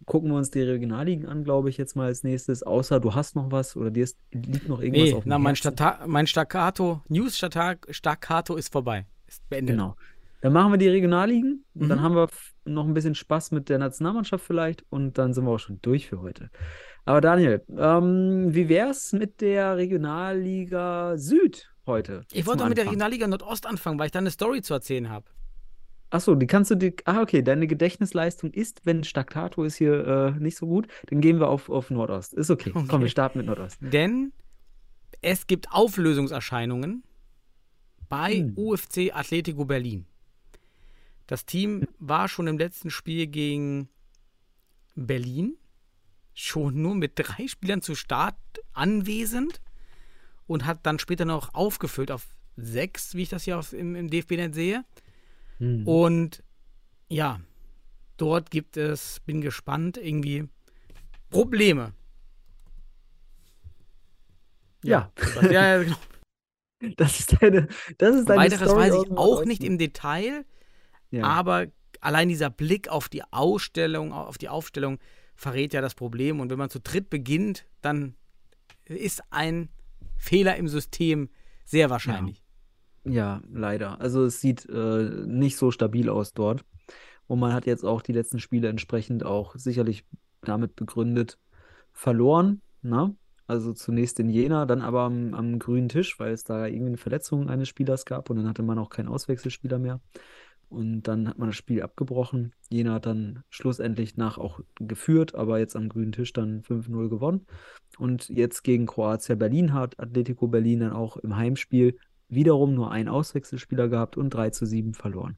Gucken wir uns die Regionalligen an, glaube ich, jetzt mal als nächstes. Außer du hast noch was oder dir ist, liegt noch irgendwas Nee, auf dem na, mein. Stata mein Staccato, News-Staccato ist vorbei. Ist beendet. Genau. Dann machen wir die Regionalligen und dann Mhm. haben wir noch ein bisschen Spaß mit der Nationalmannschaft vielleicht und dann sind wir auch schon durch für heute. Aber Daniel, ähm, wie wär's mit der Regionalliga Süd heute? Ich wollte doch mit der. Regionalliga Nordost anfangen, weil ich da eine Story zu erzählen habe. Achso, die kannst du dir. Ah, okay, deine Gedächtnisleistung ist, wenn Staccato ist hier äh, nicht so gut, dann gehen wir auf, auf Nordost. Ist okay. Komm, Okay. wir starten mit Nordost. Denn es gibt Auflösungserscheinungen bei Hm. UFC Atletico Berlin. Das Team war schon im letzten Spiel gegen Berlin schon nur mit drei Spielern zu Start anwesend und hat dann später noch aufgefüllt auf sechs, wie ich das hier auf, im, im DFB-Net sehe. Hm. Und ja, dort gibt es, bin gespannt, irgendwie Probleme. Ja. ja, ja, genau. Das ist deine, das ist deine Weiteres Story weiß ich auch nicht im Detail, Ja. aber allein dieser Blick auf die Ausstellung, auf die Aufstellung verrät ja das Problem. Und wenn man zu dritt beginnt, dann ist ein Fehler im System sehr wahrscheinlich. Ja, leider. Also es sieht äh, nicht so stabil aus dort. Und man hat jetzt auch die letzten Spiele entsprechend auch sicherlich damit begründet verloren. Ne? Also zunächst in Jena, dann aber am, am grünen Tisch, weil es da irgendwie eine Verletzung eines Spielers gab und dann hatte man auch keinen Auswechselspieler mehr. Und dann hat man das Spiel abgebrochen. Jena hat dann schlussendlich nach auch geführt, aber jetzt am grünen Tisch dann 5-0 gewonnen. Und jetzt gegen Kroatia Berlin hat Atletico Berlin dann auch im Heimspiel wiederum nur einen Auswechselspieler gehabt und 3 zu 7 verloren.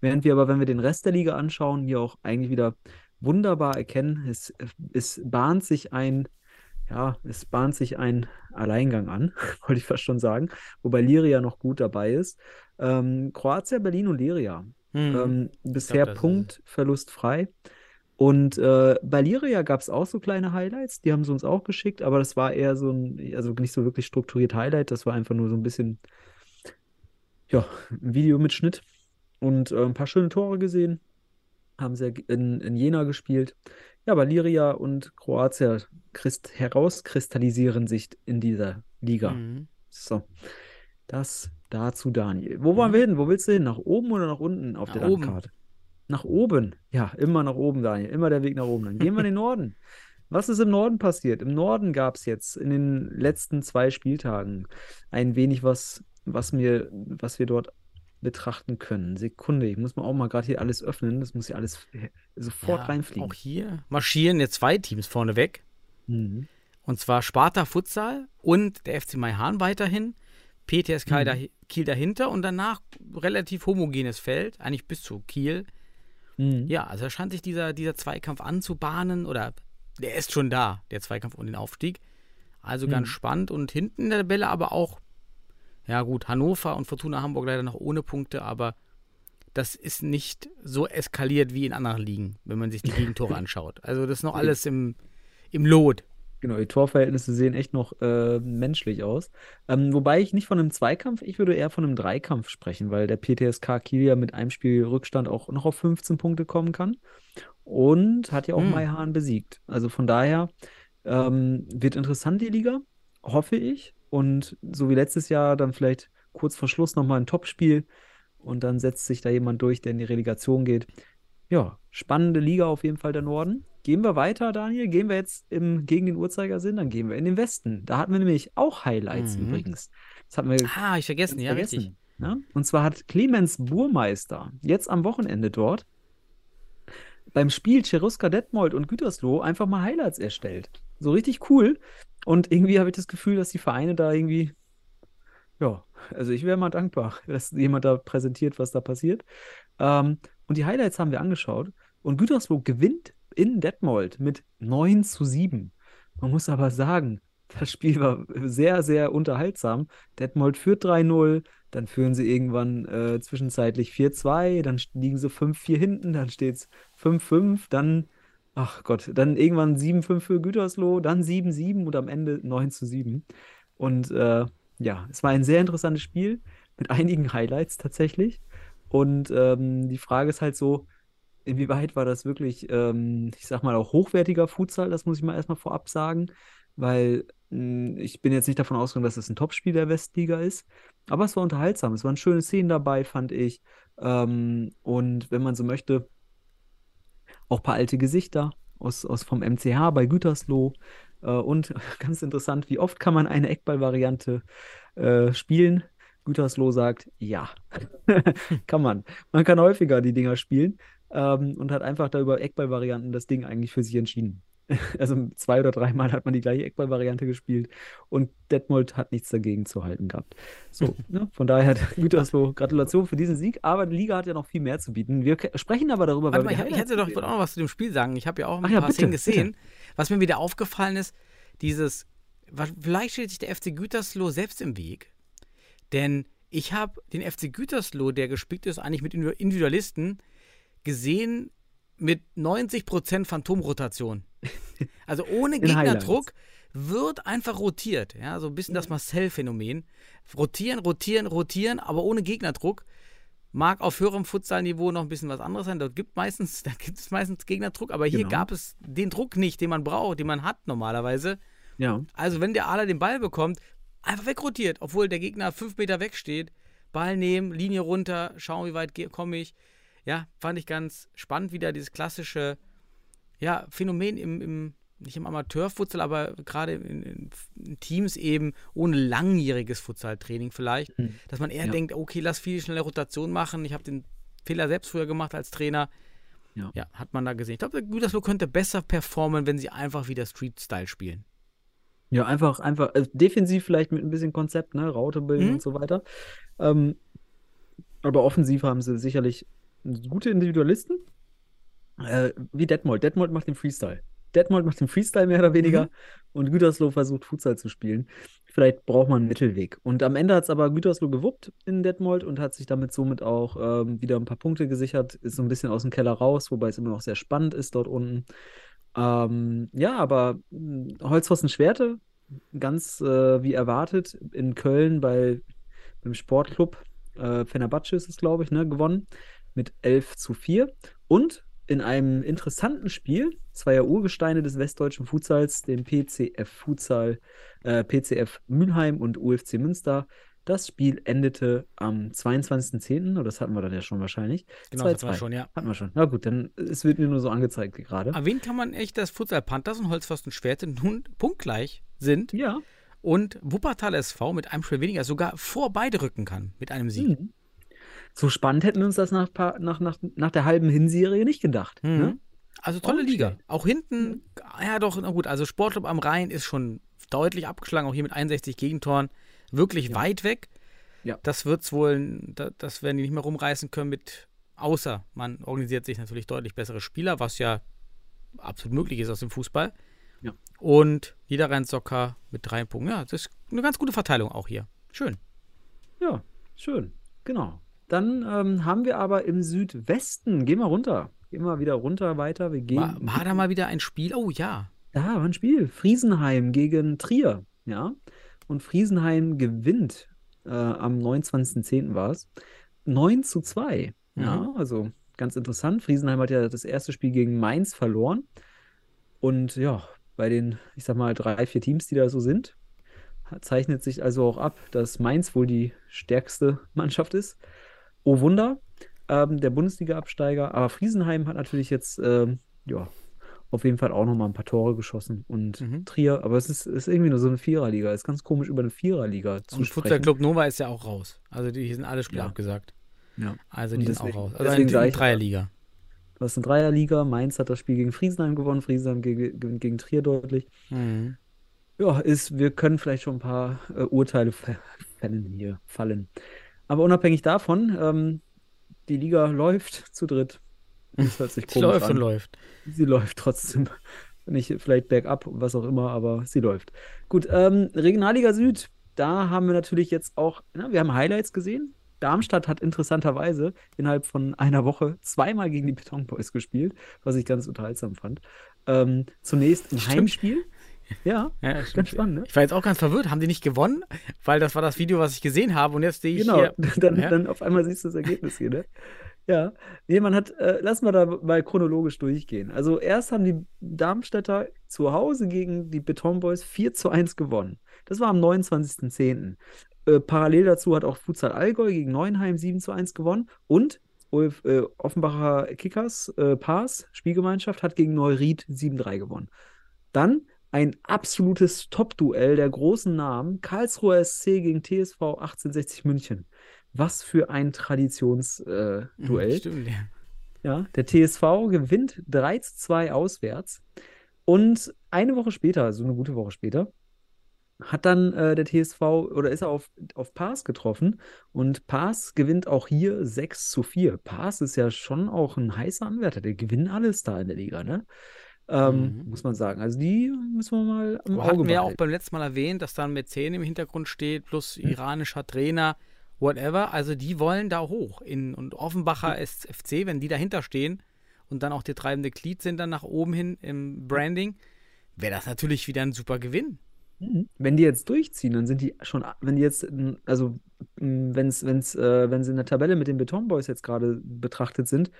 Während wir aber, wenn wir den Rest der Liga anschauen, hier auch eigentlich wieder wunderbar erkennen, es, es bahnt sich ein, ja, es bahnt sich ein Alleingang an, wollte ich fast schon sagen, wobei Liria noch gut dabei ist. Ähm, Kroatia, Berlin und Liria. Hm. Ähm, bisher es. punktverlustfrei. Und äh, bei Liria gab es auch so kleine Highlights, die haben sie uns auch geschickt, aber das war eher so ein, also nicht so wirklich strukturiert Highlight, das war einfach nur so ein bisschen, ja, ein Videomitschnitt und äh, ein paar schöne Tore gesehen, haben sie in, in Jena gespielt. Ja, aber Liria und Kroatia christ, herauskristallisieren sich in dieser Liga. Mhm. So. Das dazu Daniel. Wo wollen wir hin? Wo willst du hin? Nach oben oder nach unten auf Nach der oben. Landkarte? Nach oben. Ja, immer nach oben, Daniel. Immer der Weg nach oben. Dann gehen wir in den Norden. Was ist im Norden passiert? Im Norden gab es jetzt in den letzten zwei Spieltagen ein wenig was, was mir, was wir dort betrachten können. Sekunde, ich muss mal auch mal gerade hier alles öffnen. Das muss ja alles sofort Ja, reinfliegen. Auch hier marschieren jetzt zwei Teams vorneweg. Mhm. Und zwar Sparta Futsal und der FC Maihan weiterhin. PTS Kiel, Mhm. dahi- Kiel dahinter und danach relativ homogenes Feld, eigentlich bis zu Kiel. Mhm. Ja, also da scheint sich dieser, dieser Zweikampf anzubahnen oder der ist schon da, der Zweikampf um den Aufstieg. Also ganz Mhm. spannend und hinten in der Tabelle aber auch, ja gut, Hannover und Fortuna Hamburg leider noch ohne Punkte, aber das ist nicht so eskaliert wie in anderen Ligen, wenn man sich die Gegentore anschaut. Also das ist noch alles im, im Lot. Genau, die Torverhältnisse sehen echt noch äh, menschlich aus. Ähm, wobei ich nicht von einem Zweikampf, ich würde eher von einem Dreikampf sprechen, weil der PTSK Kiel ja mit einem Spiel Rückstand auch noch auf 15 Punkte kommen kann und hat ja auch Hm. Maihan besiegt. Also von daher ähm, wird interessant die Liga, hoffe ich. Und so wie letztes Jahr dann vielleicht kurz vor Schluss nochmal ein Topspiel und dann setzt sich da jemand durch, der in die Relegation geht. Ja, spannende Liga auf jeden Fall der Norden. Gehen wir weiter, Daniel. Gehen wir jetzt im, gegen den Uhrzeigersinn, dann gehen wir in den Westen. Da hatten wir nämlich auch Highlights Mhm. übrigens. Das hatten wir Ah, ich vergessen, ja, vergessen. richtig. Ne? Und zwar hat Clemens Burmeister jetzt am Wochenende dort beim Spiel Cheruska Detmold und Gütersloh einfach mal Highlights erstellt. So richtig cool. Und irgendwie habe ich das Gefühl, dass die Vereine da irgendwie, ja, also ich wäre mal dankbar, dass jemand da präsentiert, was da passiert. Ähm, und die Highlights haben wir angeschaut. Und Gütersloh gewinnt in Detmold mit 9 zu 7. Man muss aber sagen, das Spiel war sehr, sehr unterhaltsam. Detmold führt 3-0, dann führen sie irgendwann äh, zwischenzeitlich 4-2, dann liegen sie 5-4 hinten, dann steht es 5-5, dann, ach Gott, dann irgendwann 7-5 für Gütersloh, dann 7-7 und am Ende 9 zu 7. Und äh, ja, es war ein sehr interessantes Spiel mit einigen Highlights tatsächlich. Und ähm, die Frage ist halt so, inwieweit war das wirklich, ähm, ich sag mal, auch hochwertiger Futsal? Das muss ich mal erstmal vorab sagen, weil ich bin jetzt nicht davon ausgegangen, dass es ein Topspiel der Westliga ist. Aber es war unterhaltsam. Es waren schöne Szenen dabei, fand ich. Ähm, und wenn man so möchte, auch ein paar alte Gesichter aus, aus vom MCH bei Gütersloh. Äh, und ganz interessant, wie oft kann man eine Eckball-Variante äh, spielen? Gütersloh sagt, ja, kann man. Man kann häufiger die Dinger spielen ähm, und hat einfach da über Eckball-Varianten das Ding eigentlich für sich entschieden. Also zwei oder dreimal hat man die gleiche Eckball-Variante gespielt und Detmold hat nichts dagegen zu halten gehabt. So, ne? von daher Gütersloh, Gratulation für diesen Sieg, aber die Liga hat ja noch viel mehr zu bieten. Wir sprechen aber darüber, Warte weil mal, ich, ich hätte doch auch noch was zu dem Spiel sagen. Ich habe ja auch ein Ach ja, paar bitte, Szenen gesehen. bitte. Was mir wieder aufgefallen ist, dieses, vielleicht steht sich der FC Gütersloh selbst im Weg. Denn ich habe den FC Gütersloh, der gespielt ist, eigentlich mit Individu- Individualisten, gesehen mit 90% Phantomrotation. Also ohne Gegnerdruck wird einfach rotiert. Ja, so ein bisschen das Marcel-Phänomen. Rotieren, rotieren, rotieren, aber ohne Gegnerdruck. Mag auf höherem Futsalniveau noch ein bisschen was anderes sein. Dort gibt meistens, da gibt es meistens Gegnerdruck, aber hier Genau. gab es den Druck nicht, den man braucht, den man hat normalerweise. Ja, Also wenn der Ala den Ball bekommt, einfach wegrotiert, obwohl der Gegner fünf Meter wegsteht. Ball nehmen, Linie runter, schauen, wie weit komme ich. Ja, fand ich ganz spannend, wieder dieses klassische ja, Phänomen im, im nicht im Amateurfutsal, aber gerade in, in, in Teams eben ohne langjähriges Futsaltraining vielleicht, Mhm. dass man eher Ja. denkt, okay, lass viel schnelle Rotation machen. Ich habe den Fehler selbst früher gemacht als Trainer. Ja. ja, hat man da gesehen. Ich glaube, Gütersloh könnte besser performen, wenn sie einfach wieder Street-Style spielen. Ja, einfach, einfach äh, defensiv vielleicht mit ein bisschen Konzept, ne? Raute bilden Mhm. und so weiter. Ähm, aber offensiv haben sie sicherlich gute Individualisten. Äh, wie Detmold. Detmold macht den Freestyle. Detmold macht den Freestyle mehr oder weniger Mhm. und Gütersloh versucht Futsal zu spielen. Vielleicht braucht man einen Mittelweg. Und am Ende hat es aber Gütersloh gewuppt in Detmold und hat sich damit somit auch ähm, wieder ein paar Punkte gesichert. Ist so ein bisschen aus dem Keller raus, wobei es immer noch sehr spannend ist dort unten. Ähm, ja, aber mh, Holzpfosten Schwerte, ganz äh, wie erwartet, in Köln bei beim Sportclub äh, Fenerbahce ist es, glaube ich, ne, gewonnen mit 11 zu 4. Und in einem interessanten Spiel zweier Urgesteine des westdeutschen Futsals, dem PCF Futsal, äh, PCF Mülheim und UFC Münster, Das Spiel endete am 22.10. oder das hatten wir dann ja schon wahrscheinlich. Genau, das hatten wir 2-2. schon, ja. Hatten wir schon. Na gut, dann es wird mir nur so angezeigt gerade. Erwähnen kann man echt, dass Futsal Panthers und Holzpfosten Schwerte nun punktgleich sind Ja. und Wuppertal SV mit einem Spiel weniger sogar vor beide rücken kann mit einem Sieg. Mhm. So spannend hätten wir uns das nach, nach, nach, nach der halben Hinserie nicht gedacht. Mhm. Ne? Also tolle nicht Liga. Auch hinten, ja doch, na gut, also Sportclub am Rhein ist schon deutlich abgeschlagen, auch hier mit 61 Gegentoren. Wirklich weit weg. Ja. Das wird's wohl, da- das werden die nicht mehr rumreißen können mit, außer man organisiert sich natürlich deutlich bessere Spieler, was ja absolut möglich ist aus dem Fußball. Ja. Und Niederrhein-Socker mit drei Punkten. Ja, das ist eine ganz gute Verteilung auch hier. Schön. Ja, schön. Genau. Dann ähm, haben wir aber im Südwesten, gehen wir runter. Gehen wir wieder runter weiter. Wir gehen. War, war da mal wieder ein Spiel? Oh ja. Da war ein Spiel. Friesenheim gegen Trier. Ja. Und Friesenheim gewinnt. Äh, am 29.10. war es. 9 zu 2. Ja, also ganz interessant. Friesenheim hat ja das erste Spiel gegen Mainz verloren. Und ja, bei den, ich sag mal, drei, vier Teams, die da so sind, zeichnet sich also auch ab, dass Mainz wohl die stärkste Mannschaft ist. Oh Wunder, ähm, der Bundesliga-Absteiger. Aber Friesenheim hat natürlich jetzt, ähm, ja, auf jeden Fall auch nochmal ein paar Tore geschossen. Und Mhm. Trier, aber es ist, ist irgendwie nur so eine Viererliga. Ist ganz komisch, über eine Viererliga zu Und sprechen. Futsal Club Nova ist ja auch raus. Also die sind alle Spiele Ja. abgesagt. Ja. Also Und die deswegen- sind auch raus. Also deswegen ich- Dreierliga. Du hast eine Dreierliga. Mainz hat das Spiel gegen Friesenheim gewonnen. Friesenheim gegen, gegen, gegen Trier deutlich. Mhm. Ja, ist, wir können vielleicht schon ein paar äh, Urteile fä- fällen hier, fallen. Aber unabhängig davon, ähm, die Liga läuft zu dritt. Das hört sich komisch läuft an. und läuft. Sie läuft trotzdem. Nicht vielleicht bergab, was auch immer, aber sie läuft. Gut, ähm, Regionalliga Süd, da haben wir natürlich jetzt auch, na, wir haben Highlights gesehen. Darmstadt hat interessanterweise innerhalb von einer Woche zweimal gegen die Beton Boys gespielt, was ich ganz unterhaltsam fand. Ähm, zunächst ein Stimmt. Heimspiel. Ja, Ja, ganz stimmt. spannend, ne? Ich war jetzt auch ganz verwirrt. Haben die nicht gewonnen? Weil das war das Video, was ich gesehen habe. Und jetzt sehe ich Genau, hier. dann, Ja? dann auf einmal siehst du das Ergebnis hier, ne? Ja, nee, man hat, äh, lass mal da mal chronologisch durchgehen. Also erst haben die Darmstädter zu Hause gegen die Beton Boys 4 zu 1 gewonnen. Das war am 29.10. Äh, parallel dazu hat auch Futsal Allgäu gegen Neuenheim 7 zu 1 gewonnen und Ulf, äh, Offenbacher Kickers, äh, Paas, Spielgemeinschaft, hat gegen Neuried 7-3 gewonnen. Dann ein absolutes Top-Duell der großen Namen. Karlsruher SC gegen TSV 1860 München. Was für ein Traditionsduell. Äh. Stimmt, ja. Ja, der TSV gewinnt 3 zu 2 auswärts. Und eine Woche später, also eine gute Woche später, hat dann äh, der TSV oder ist er auf, auf Paas getroffen. Und Paas gewinnt auch hier 6 zu 4. Paas ist ja schon auch ein heißer Anwärter. Die gewinnen alles da in der Liga, ne? Ähm, Mhm. Muss man sagen. Also die müssen wir mal im Aber Auge hatten wir ja auch beim letzten Mal erwähnt, dass da ein Mäzen im Hintergrund steht, plus iranischer Trainer, whatever. Also die wollen da hoch. In, und Offenbacher SFC, wenn die dahinter stehen und dann auch der treibende Glied sind dann nach oben hin im Branding, wäre das natürlich wieder ein super Gewinn. Mhm. Wenn die jetzt durchziehen, dann sind die schon, wenn die jetzt, also wenn's, wenn's, äh, wenn sie in der Tabelle mit den Beton Boys jetzt gerade betrachtet sind,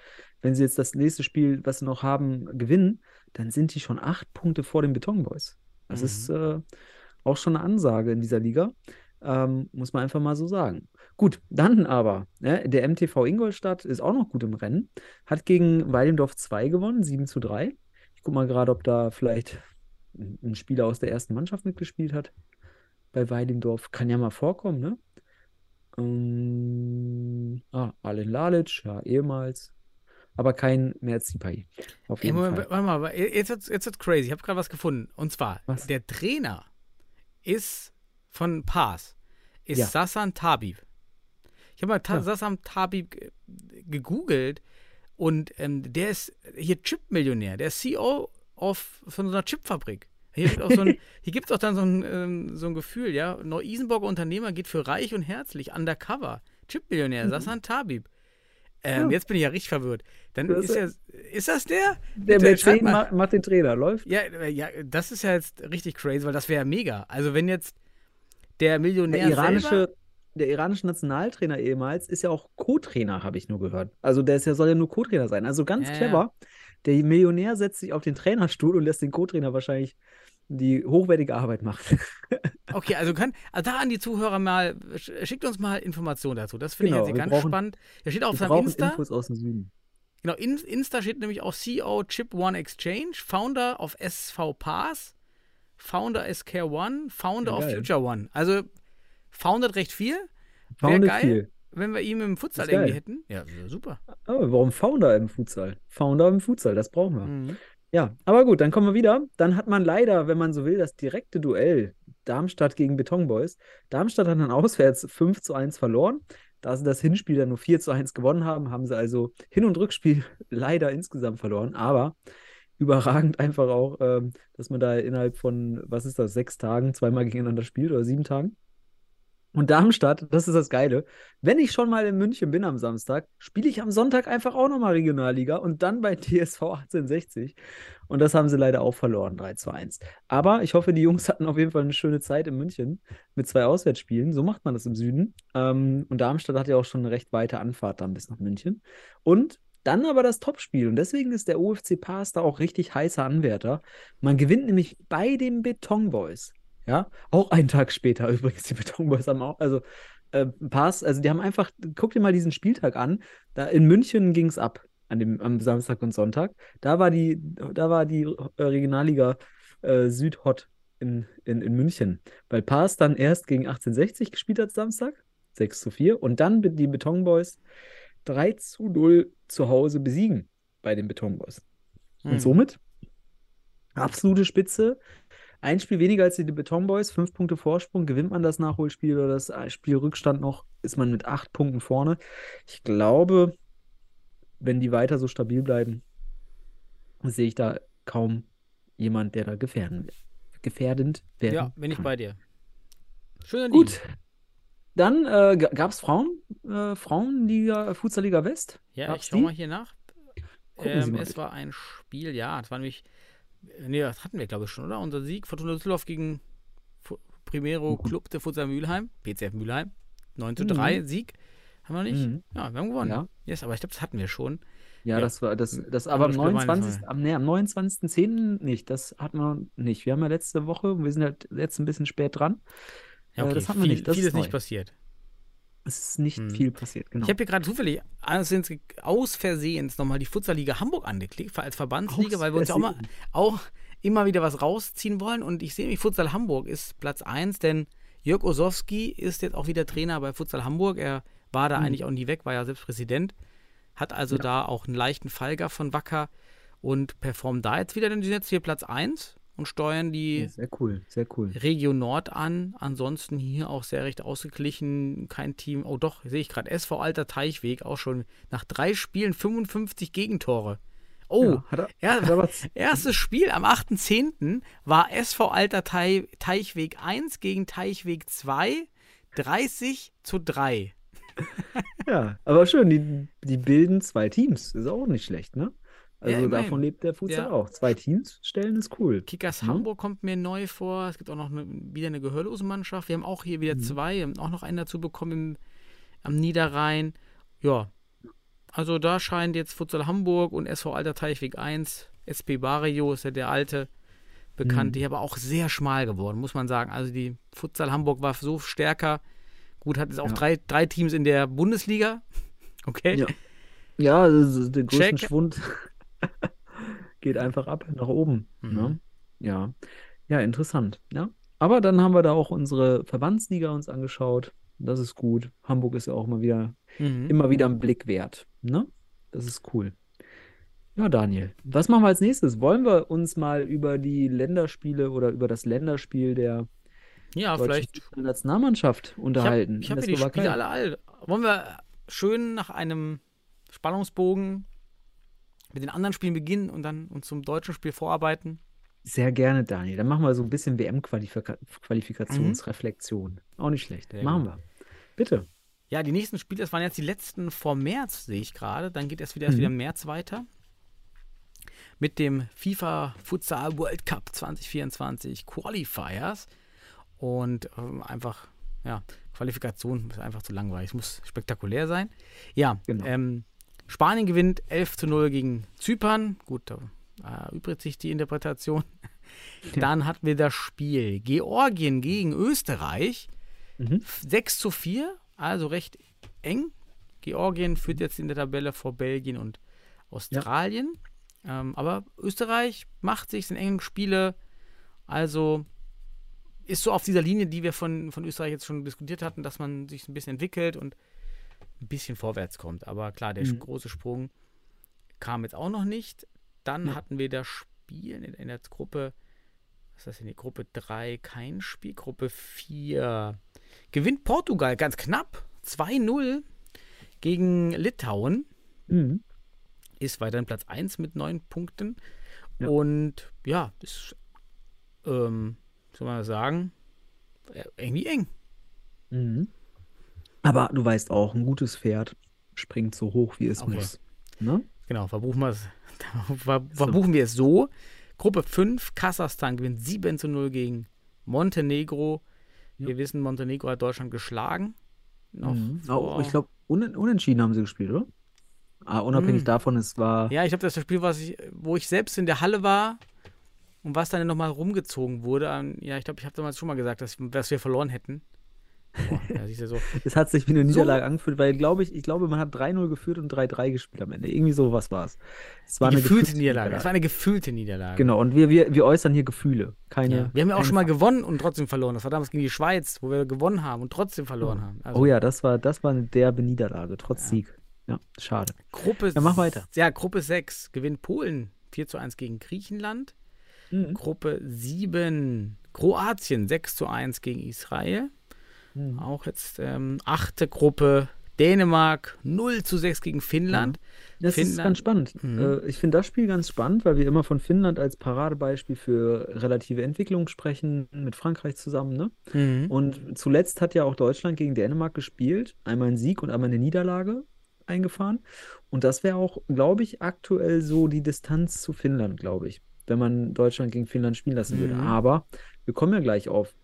wenn sie jetzt das nächste Spiel, was sie noch haben, gewinnen, dann sind die schon acht Punkte vor den Beton Boys. Das Mhm. ist äh, auch schon eine Ansage in dieser Liga. Ähm, muss man einfach mal so sagen. Gut, dann aber, ne, der MTV Ingolstadt ist auch noch gut im Rennen, hat gegen Weidendorf 2 gewonnen, 7 zu 3. Ich gucke mal gerade, ob da vielleicht ein ein Spieler aus der ersten Mannschaft mitgespielt hat. Bei Weidendorf kann ja mal vorkommen, ne? Ähm, ah, Alen Lalic, ja, ehemals. Aber kein Merzipai. Auf Ey, jeden Moment, Fall. warte mal, jetzt wird's, jetzt wird's crazy. Ich habe gerade was gefunden. Und zwar, Was? der Trainer ist von Paas, ist Ja. Sassan Tabib. Ich habe mal Ta Ja. Sassan Tabib ge- gegoogelt und ähm, der ist hier Chip-Millionär. Der ist CEO of, von so einer Chipfabrik. Hier, wird auch so ein, hier gibt es auch dann so ein, ähm, so ein Gefühl, ja. Neu-Isenburger Unternehmer geht für reich und herzlich, undercover. Chip-Millionär, Sassan Tabib. Ähm. Ja. Jetzt bin ich ja richtig verwirrt. Dann Das ist ist- er, ist das der? Der Bitte, mal. macht, macht den Trainer, läuft. Ja, äh, ja, das ist ja jetzt richtig crazy, weil das wäre ja mega. Also wenn jetzt der Millionär Der iranische, selber, der iranische Nationaltrainer ehemals ist ja auch Co-Trainer, habe ich nur gehört. Also der ist ja, soll ja nur Co-Trainer sein. Also ganz Ja, ja. clever. Der Millionär setzt sich auf den Trainerstuhl und lässt den Co-Trainer wahrscheinlich die hochwertige Arbeit macht. Okay, also können, also da an die Zuhörer mal, sch- schickt uns mal Informationen dazu. Das finde Genau, ich jetzt ganz brauchen- spannend. Da steht auch auf seinem Insta, Infos aus dem Süden. genau, in, Insta steht nämlich auch CEO Chip One Exchange, Founder of SV Pass, Founder SK One, Founder Ja, of. Future One. Also founded recht viel. Wäre geil, viel. wenn wir ihn im Futsal geil. irgendwie hätten. Ja, ja, super. Aber warum Founder im Futsal? Founder im Futsal, das brauchen wir. Mhm. Ja, aber gut, dann kommen wir wieder. Dann hat man leider, wenn man so will, das direkte Duell Darmstadt gegen Betonboys. Darmstadt hat dann auswärts 5 zu 1 verloren. Da sie das Hinspiel dann nur 4 zu 1 gewonnen haben, haben sie also Hin- und Rückspiel leider insgesamt verloren. Aber überragend einfach auch, ähm, dass man da innerhalb von, was ist das, sechs Tagen zweimal gegeneinander spielt oder sieben Tagen. Und Darmstadt, das ist das Geile. Wenn ich schon mal in München bin am Samstag, spiele ich am Sonntag einfach auch nochmal Regionalliga und dann bei TSV 1860. Und das haben sie leider auch verloren, 3 zu 1. Aber ich hoffe, die Jungs hatten auf jeden Fall eine schöne Zeit in München mit zwei Auswärtsspielen. So macht man das im Süden. Ähm, und Darmstadt hat ja auch schon eine recht weite Anfahrt dann bis nach München. Und dann aber das Topspiel. Und deswegen ist der OFC Pass da auch richtig heißer Anwärter. Man gewinnt nämlich bei den Betonboys. Ja, auch einen Tag später übrigens. Die Betonboys haben auch, also äh, Pass, also die haben einfach, guck dir mal diesen Spieltag an. Da in München ging es ab an dem, am Samstag und Sonntag. Da war die, da war die Regionalliga äh, Süd hot in, in, in München. Weil Pass dann erst gegen 1860 gespielt hat Samstag, 6 zu 4, und dann die Betonboys 3 zu 0 zu Hause besiegen bei den Betonboys. Mhm. Und somit absolute Spitze. Ein Spiel weniger als die Betonboys, fünf Punkte Vorsprung. Gewinnt man das Nachholspiel oder das Spielrückstand noch, ist man mit acht Punkten vorne. Ich glaube, wenn die weiter so stabil bleiben, sehe ich da kaum jemand, der da gefährden, gefährdend werden Ja, bin ich kann. bei dir. Deal. Gut. Dann äh, gab es Frauen, äh, Frauenliga, Futsalliga West. Ja, Gab's ich schau die? mal hier nach. Ähm, es bitte. war ein Spiel, ja, es war nämlich, nee, das hatten wir glaube ich schon, oder? Unser Sieg, Fortuna Düsseldorf gegen Primero Mhm. Club de Futsal Mülheim, PCF Mülheim, 9 zu 3, Sieg. Haben wir nicht? Mhm. Ja, wir haben gewonnen. Ja. Yes, aber ich glaube, das hatten wir schon. Ja, Ja. das war das, das aber am Andere Spiele waren 29. es Am, nee, am 29.10. nicht. Das hatten wir nicht. Wir haben ja letzte Woche, wir sind halt jetzt ein bisschen spät dran. Ja, Äh, okay, das hatten wir viel, nicht, das viel ist ist nicht neu. passiert. Es ist nicht Hm. viel passiert, genau. Ich habe hier gerade zufällig aus Versehens nochmal die Futsalliga Hamburg angeklickt, als Verbandsliga, Aus weil wir uns ja auch, mal, auch immer wieder was rausziehen wollen. Und ich sehe nämlich, Futsal Hamburg ist Platz 1, denn Jörg Osowski ist jetzt auch wieder Trainer bei Futsal Hamburg. Er war da Mhm. eigentlich auch nie weg, war ja selbst Präsident. Hat also Ja. da auch einen leichten Fallger von Wacker und performt da jetzt wieder, denn die sind jetzt hier Platz 1 und steuern die sehr cool, sehr cool. Region Nord an. Ansonsten hier auch sehr recht ausgeglichen. Kein Team. Oh doch, sehe ich gerade. SV Alter Teichweg auch schon nach drei Spielen 55 Gegentore. Oh, Ja, er- er erstes Spiel am 8.10. war SV Alter Teich, Teichweg 1 gegen Teichweg 2. 30 zu 3. Ja, aber schön, die, die bilden zwei Teams. Ist auch nicht schlecht, ne? Also immerhin. davon lebt der Futsal Ja. auch. Zwei Teams stellen ist cool. Kickers Mhm. Hamburg kommt mir neu vor. Es gibt auch noch eine, wieder eine gehörlose Mannschaft. Wir haben auch hier wieder zwei. Wir haben auch noch einen dazu bekommen im, am Niederrhein. Ja, also da scheint jetzt Futsal Hamburg und SV Alter Teichweg 1, SP Barrio ist ja der alte Bekannte, hier aber auch sehr schmal geworden, muss man sagen. Also die Futsal Hamburg war so stärker. Gut, hat jetzt auch Ja. drei, drei Teams in der Bundesliga. Okay. Ja. Ja, das ist der größte Check. Schwund geht einfach ab nach oben. Mhm. Ne? Ja. Ja, interessant. Ja. Aber dann haben wir da auch unsere Verbandsliga uns angeschaut. Das ist gut. Hamburg ist ja auch mal wieder, Mhm. immer wieder ein Blick wert. Ne? Das ist cool. Ja, Daniel, was machen wir als nächstes? Wollen wir uns mal über die Länderspiele oder über das Länderspiel der Ja, vielleicht Nationalmannschaft unterhalten? Ich habe hab der hier die Spiele Slowakei? alle all. Wollen wir schön nach einem Spannungsbogen mit den anderen Spielen beginnen und dann uns zum deutschen Spiel vorarbeiten? Sehr gerne, Daniel. Dann machen wir so ein bisschen WM-Qualifikationsreflexion. Auch nicht schlecht. Sehr machen gut. wir. Bitte. Ja, die nächsten Spiele, das waren jetzt die letzten vor März, sehe ich gerade. Dann geht es wieder, erst Mhm. wieder im März weiter. Mit dem FIFA Futsal World Cup 2024 Qualifiers. Und ähm, einfach, ja, Qualifikation ist einfach zu langweilig. Es muss spektakulär sein. Ja, Genau. ähm, Spanien gewinnt 11 zu 0 gegen Zypern. Gut, da äh, übrigt sich die Interpretation. Dann hatten wir das Spiel Georgien gegen Österreich. Mhm. 6 zu 4, also recht eng. Georgien führt jetzt in der Tabelle vor Belgien und Australien. Ähm, aber Österreich macht sich in engen Spiele. Also ist so auf dieser Linie, die wir von, von Österreich jetzt schon diskutiert hatten, dass man sich ein bisschen entwickelt und ein bisschen vorwärts kommt. Aber klar, der Mhm. große Sprung kam jetzt auch noch nicht. Dann Ja. hatten wir das Spiel in, in der Gruppe, was ist das denn, die Gruppe 3 kein Spiel, Gruppe 4 gewinnt Portugal ganz knapp 2-0 gegen Litauen, Mhm. ist weiterhin Platz 1 mit 9 Punkten. Ja. Und ja, ist, ähm, soll man sagen, äh, irgendwie eng. Mhm. Aber du weißt auch, ein gutes Pferd springt so hoch, wie es Okay. muss. Ne? Genau, verbuchen, wir es- ver- verbuchen wir es so. Gruppe 5, Kasachstan gewinnt 7 zu 0 gegen Montenegro. Wir wissen, Montenegro hat Deutschland geschlagen. Mhm. vor- ich glaube, un unentschieden haben sie gespielt, oder? Ah, unabhängig Mhm. davon, es war. Ja, ich glaube, das ist das Spiel, was ich, wo ich selbst in der Halle war und was dann nochmal rumgezogen wurde. an- Ja, ich glaube, ich habe damals schon mal gesagt, dass, dass wir verloren hätten. Boah, ja, so. Es hat sich wie eine Niederlage angefühlt, weil glaube ich, ich glaube, man hat 3-0 geführt und 3-3 gespielt am Ende. Irgendwie sowas war es. Es war Eine eine gefühlte Niederlage. Es war eine gefühlte Niederlage. Genau, und wir, wir, wir äußern hier Gefühle. Keine, Ja. Wir haben ja auch schon mal gewonnen und trotzdem verloren. Das war damals gegen die Schweiz, wo wir gewonnen haben und trotzdem verloren haben. Also Oh ja, das war, das war eine derbe Niederlage, trotz Sieg. Ja, schade. Gruppe, Ja, mach weiter. Ja, Gruppe 6 gewinnt Polen 4 zu 1 gegen Griechenland. Mhm. Gruppe 7 Kroatien 6 zu 1 gegen Israel. Mhm. Auch jetzt ähm, achte Gruppe Dänemark 0 zu 6 gegen Finnland. Das ist Finnland- ganz spannend. Mhm. Äh, ich finde das Spiel ganz spannend, weil wir immer von Finnland als Paradebeispiel für relative Entwicklung sprechen, mit Frankreich zusammen. Ne? Mhm. Und zuletzt hat ja auch Deutschland gegen Dänemark gespielt. Einmal ein Sieg und einmal eine Niederlage eingefahren. Und das wäre auch, glaube ich, aktuell so die Distanz zu Finnland, glaube ich, wenn man Deutschland gegen Finnland spielen lassen würde. Mhm. Aber wir kommen ja gleich auf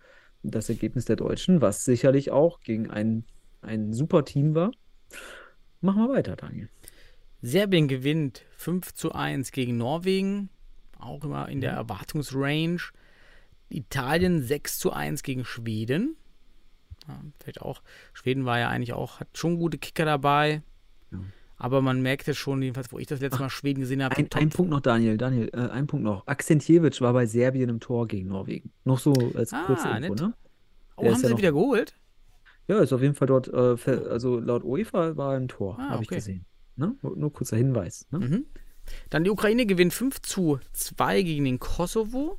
das Ergebnis der Deutschen, was sicherlich auch gegen ein, ein super Team war. Machen wir weiter, Daniel. Serbien gewinnt 5 zu 1 gegen Norwegen. Auch immer in der Mhm. Erwartungsrange. Italien 6 zu 1 gegen Schweden. Ja, vielleicht auch. Schweden war ja eigentlich auch, hat schon gute Kicker dabei. Ja. Aber man merkte schon, jedenfalls, wo ich das letzte Mal Schweden gesehen habe, Ein, ein Punkt noch, Daniel. Daniel, äh, ein Punkt noch. Akzentjewitsch war bei Serbien im Tor gegen Norwegen. Noch so als Ah, kurze Info, nett. ne? Oh, der haben sie ja noch- wieder geholt? Ja, ist auf jeden Fall dort, äh, ver- also laut UEFA war er im Tor, Ah, habe ich okay. gesehen. Ne? Nur, kurzer Hinweis. Ne? Mhm. Dann die Ukraine gewinnt 5 zu 2 gegen den Kosovo.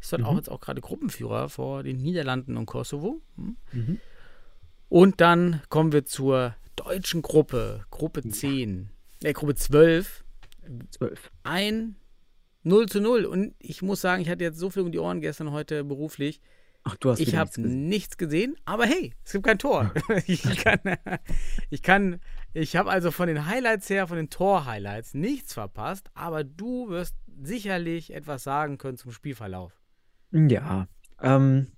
Ist dort auch Mhm. jetzt auch gerade Gruppenführer vor den Niederlanden und Kosovo. Hm. Mhm. Und dann kommen wir zur deutschen Gruppe, Gruppe 10, äh, Gruppe 12. Zwölf. Ein 0 zu 0. Und ich muss sagen, ich hatte jetzt so viel um die Ohren gestern heute beruflich. Ach, du hast Ich habe nichts gesehen. nichts gesehen, aber hey, es gibt kein Tor. ich kann, ich kann, ich habe also von den Highlights her, von den Tor-Highlights nichts verpasst, aber du wirst sicherlich etwas sagen können zum Spielverlauf. Ja, ähm,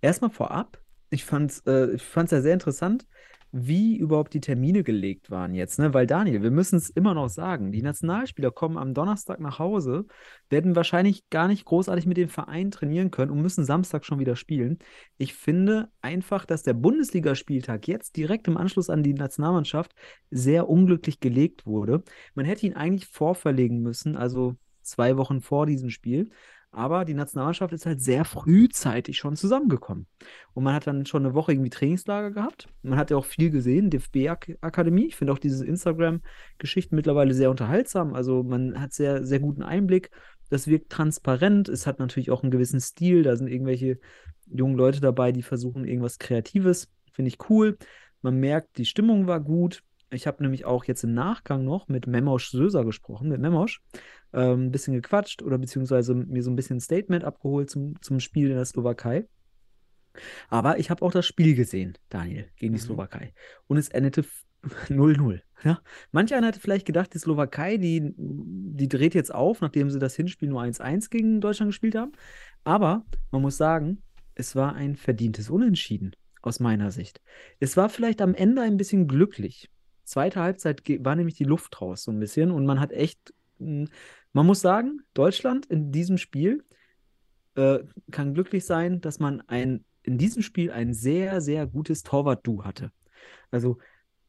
erstmal vorab, ich fand's, äh, ich fand's ja sehr interessant, wie überhaupt die Termine gelegt waren jetzt, ne? Weil Daniel, wir müssen es immer noch sagen, die Nationalspieler kommen am Donnerstag nach Hause, werden wahrscheinlich gar nicht großartig mit dem Verein trainieren können und müssen Samstag schon wieder spielen. Ich finde einfach, dass der Bundesligaspieltag jetzt direkt im Anschluss an die Nationalmannschaft sehr unglücklich gelegt wurde. Man hätte ihn eigentlich vorverlegen müssen, also zwei Wochen vor diesem Spiel. Aber die Nationalmannschaft ist halt sehr frühzeitig schon zusammengekommen. Und man hat dann schon eine Woche irgendwie Trainingslager gehabt. Man hat ja auch viel gesehen, DFB-Akademie. Ich finde auch diese Instagram-Geschichten mittlerweile sehr unterhaltsam. Also man hat sehr, sehr guten Einblick. Das wirkt transparent. Es hat natürlich auch einen gewissen Stil. Da sind irgendwelche jungen Leute dabei, die versuchen irgendwas Kreatives. Finde ich cool. Man merkt, die Stimmung war gut. Ich habe nämlich auch jetzt im Nachgang noch mit Memosch Söser gesprochen, mit Memosch ähm, ein bisschen gequatscht oder beziehungsweise mir so ein bisschen ein Statement abgeholt zum, zum Spiel in der Slowakei. Aber ich habe auch das Spiel gesehen, Daniel, gegen die Mhm. Slowakei. Und es endete f- 0-0. Ja? Manch einer hätte vielleicht gedacht, die Slowakei, die, die dreht jetzt auf, nachdem sie das Hinspiel nur 1-1 gegen Deutschland gespielt haben. Aber man muss sagen, es war ein verdientes Unentschieden aus meiner Sicht. Es war vielleicht am Ende ein bisschen glücklich. Zweite Halbzeit war nämlich die Luft raus so ein bisschen und man hat echt, mh, man muss sagen, Deutschland in diesem Spiel äh, kann glücklich sein, dass man ein, in diesem Spiel ein sehr, sehr gutes Torwart-Du hatte. Also,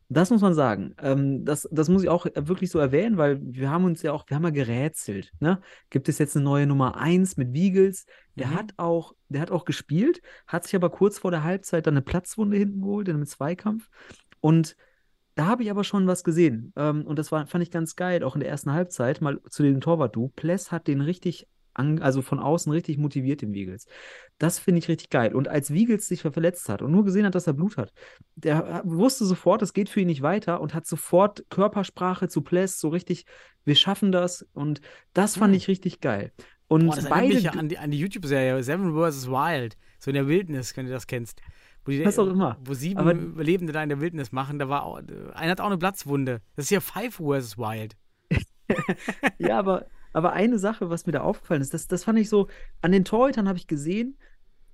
das muss man sagen. Ähm, das, das muss ich auch wirklich so erwähnen, weil wir haben uns ja auch, wir haben ja gerätselt. Ne? Gibt es jetzt eine neue Nummer 1 mit Wiegels? Der Mhm. hat auch, der hat auch gespielt, hat sich aber kurz vor der Halbzeit dann eine Platzwunde hinten geholt in einem Zweikampf. Und da habe ich aber schon was gesehen. Ähm, und das war, fand ich ganz geil, auch in der ersten Halbzeit, mal zu dem Torwart-Du. Pless hat den richtig, an, also von außen richtig motiviert, den Wiegels. Das finde ich richtig geil. Und als Wiegels sich verletzt hat und nur gesehen hat, dass er Blut hat, der wusste sofort, es geht für ihn nicht weiter und hat sofort Körpersprache zu Pless, so richtig, wir schaffen das. Und das fand Hm. ich richtig geil. Und Boah, das beide, mich ja an die, an die YouTube-Serie Seven vs. Wild. So in der Wildnis, wenn du das kennst. Wo die, Was auch immer. Wo sieben Aber- Überlebende da in der Wildnis machen. Da war auch, einer hat auch eine Platzwunde. Das ist ja Five vs. Wild. Ja, aber, aber eine Sache, was mir da aufgefallen ist, das, das fand ich so, an den Torhütern habe ich gesehen,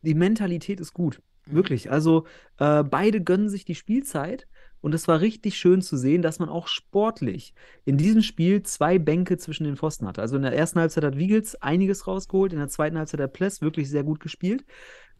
die Mentalität ist gut. Wirklich. Also äh, beide gönnen sich die Spielzeit und es war richtig schön zu sehen, dass man auch sportlich in diesem Spiel zwei Bänke zwischen den Pfosten hatte. Also in der ersten Halbzeit hat Wiegels einiges rausgeholt, in der zweiten Halbzeit hat Pless wirklich sehr gut gespielt.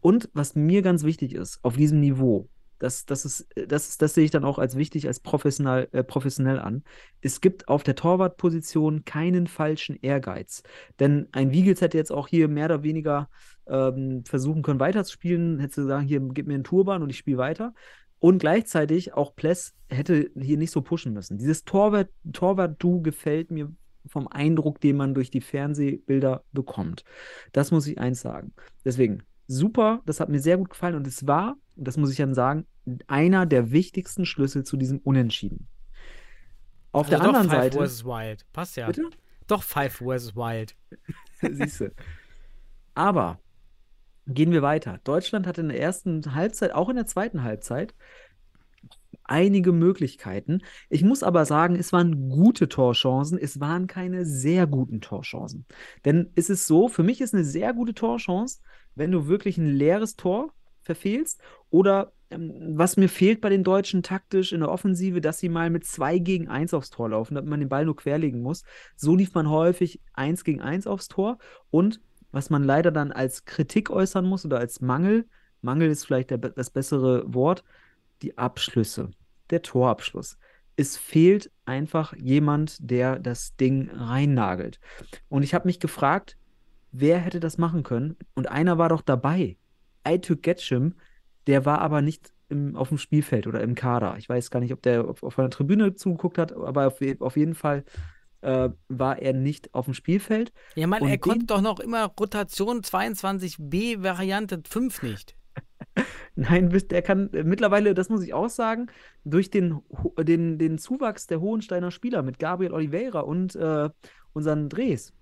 Und was mir ganz wichtig ist, auf diesem Niveau, das, das, ist, das, das sehe ich dann auch als wichtig, als professionell, äh, professionell an. Es gibt auf der Torwartposition keinen falschen Ehrgeiz. Denn ein Wiegels hätte jetzt auch hier mehr oder weniger ähm, versuchen können, weiterzuspielen, hätte sagen, hier, gib mir einen Turban und ich spiele weiter. Und gleichzeitig auch Pless hätte hier nicht so pushen müssen. Dieses Torwart- Torwart-Du gefällt mir vom Eindruck, den man durch die Fernsehbilder bekommt. Das muss ich eins sagen. Deswegen, super, das hat mir sehr gut gefallen und es war, das muss ich dann sagen, einer der wichtigsten Schlüssel zu diesem Unentschieden. Auf Also der doch anderen Five Seite. vs. Wild. Passt ja. Bitte? Doch Five vs. Wild. Siehst du. Aber gehen wir weiter. Deutschland hatte in der ersten Halbzeit, auch in der zweiten Halbzeit, einige Möglichkeiten. Ich muss aber sagen, es waren gute Torchancen, es waren keine sehr guten Torchancen. Denn es ist so, für mich ist eine sehr gute Torchance, wenn du wirklich ein leeres Tor verfehlst oder ähm, was mir fehlt bei den Deutschen taktisch in der Offensive, dass sie mal mit 2 gegen 1 aufs Tor laufen, damit man den Ball nur querlegen muss. So lief man häufig 1 gegen 1 aufs Tor und was man leider dann als Kritik äußern muss oder als Mangel, Mangel ist vielleicht der, das bessere Wort, die Abschlüsse, der Torabschluss. Es fehlt einfach jemand, der das Ding reinnagelt. Und ich habe mich gefragt, wer hätte das machen können? Und einer war doch dabei. Aytuk Getschim, der war aber nicht im, auf dem Spielfeld oder im Kader. Ich weiß gar nicht, ob der auf, auf einer Tribüne zugeguckt hat, aber auf, auf jeden Fall äh, war er nicht auf dem Spielfeld. Ja, Und er konnte doch noch immer Rotation 22b Variante 5 nicht. Nein, der kann äh, mittlerweile, das muss ich auch sagen, durch den, den, den Zuwachs der Hohensteiner Spieler mit Gabriel Oliveira und äh, unseren Dres.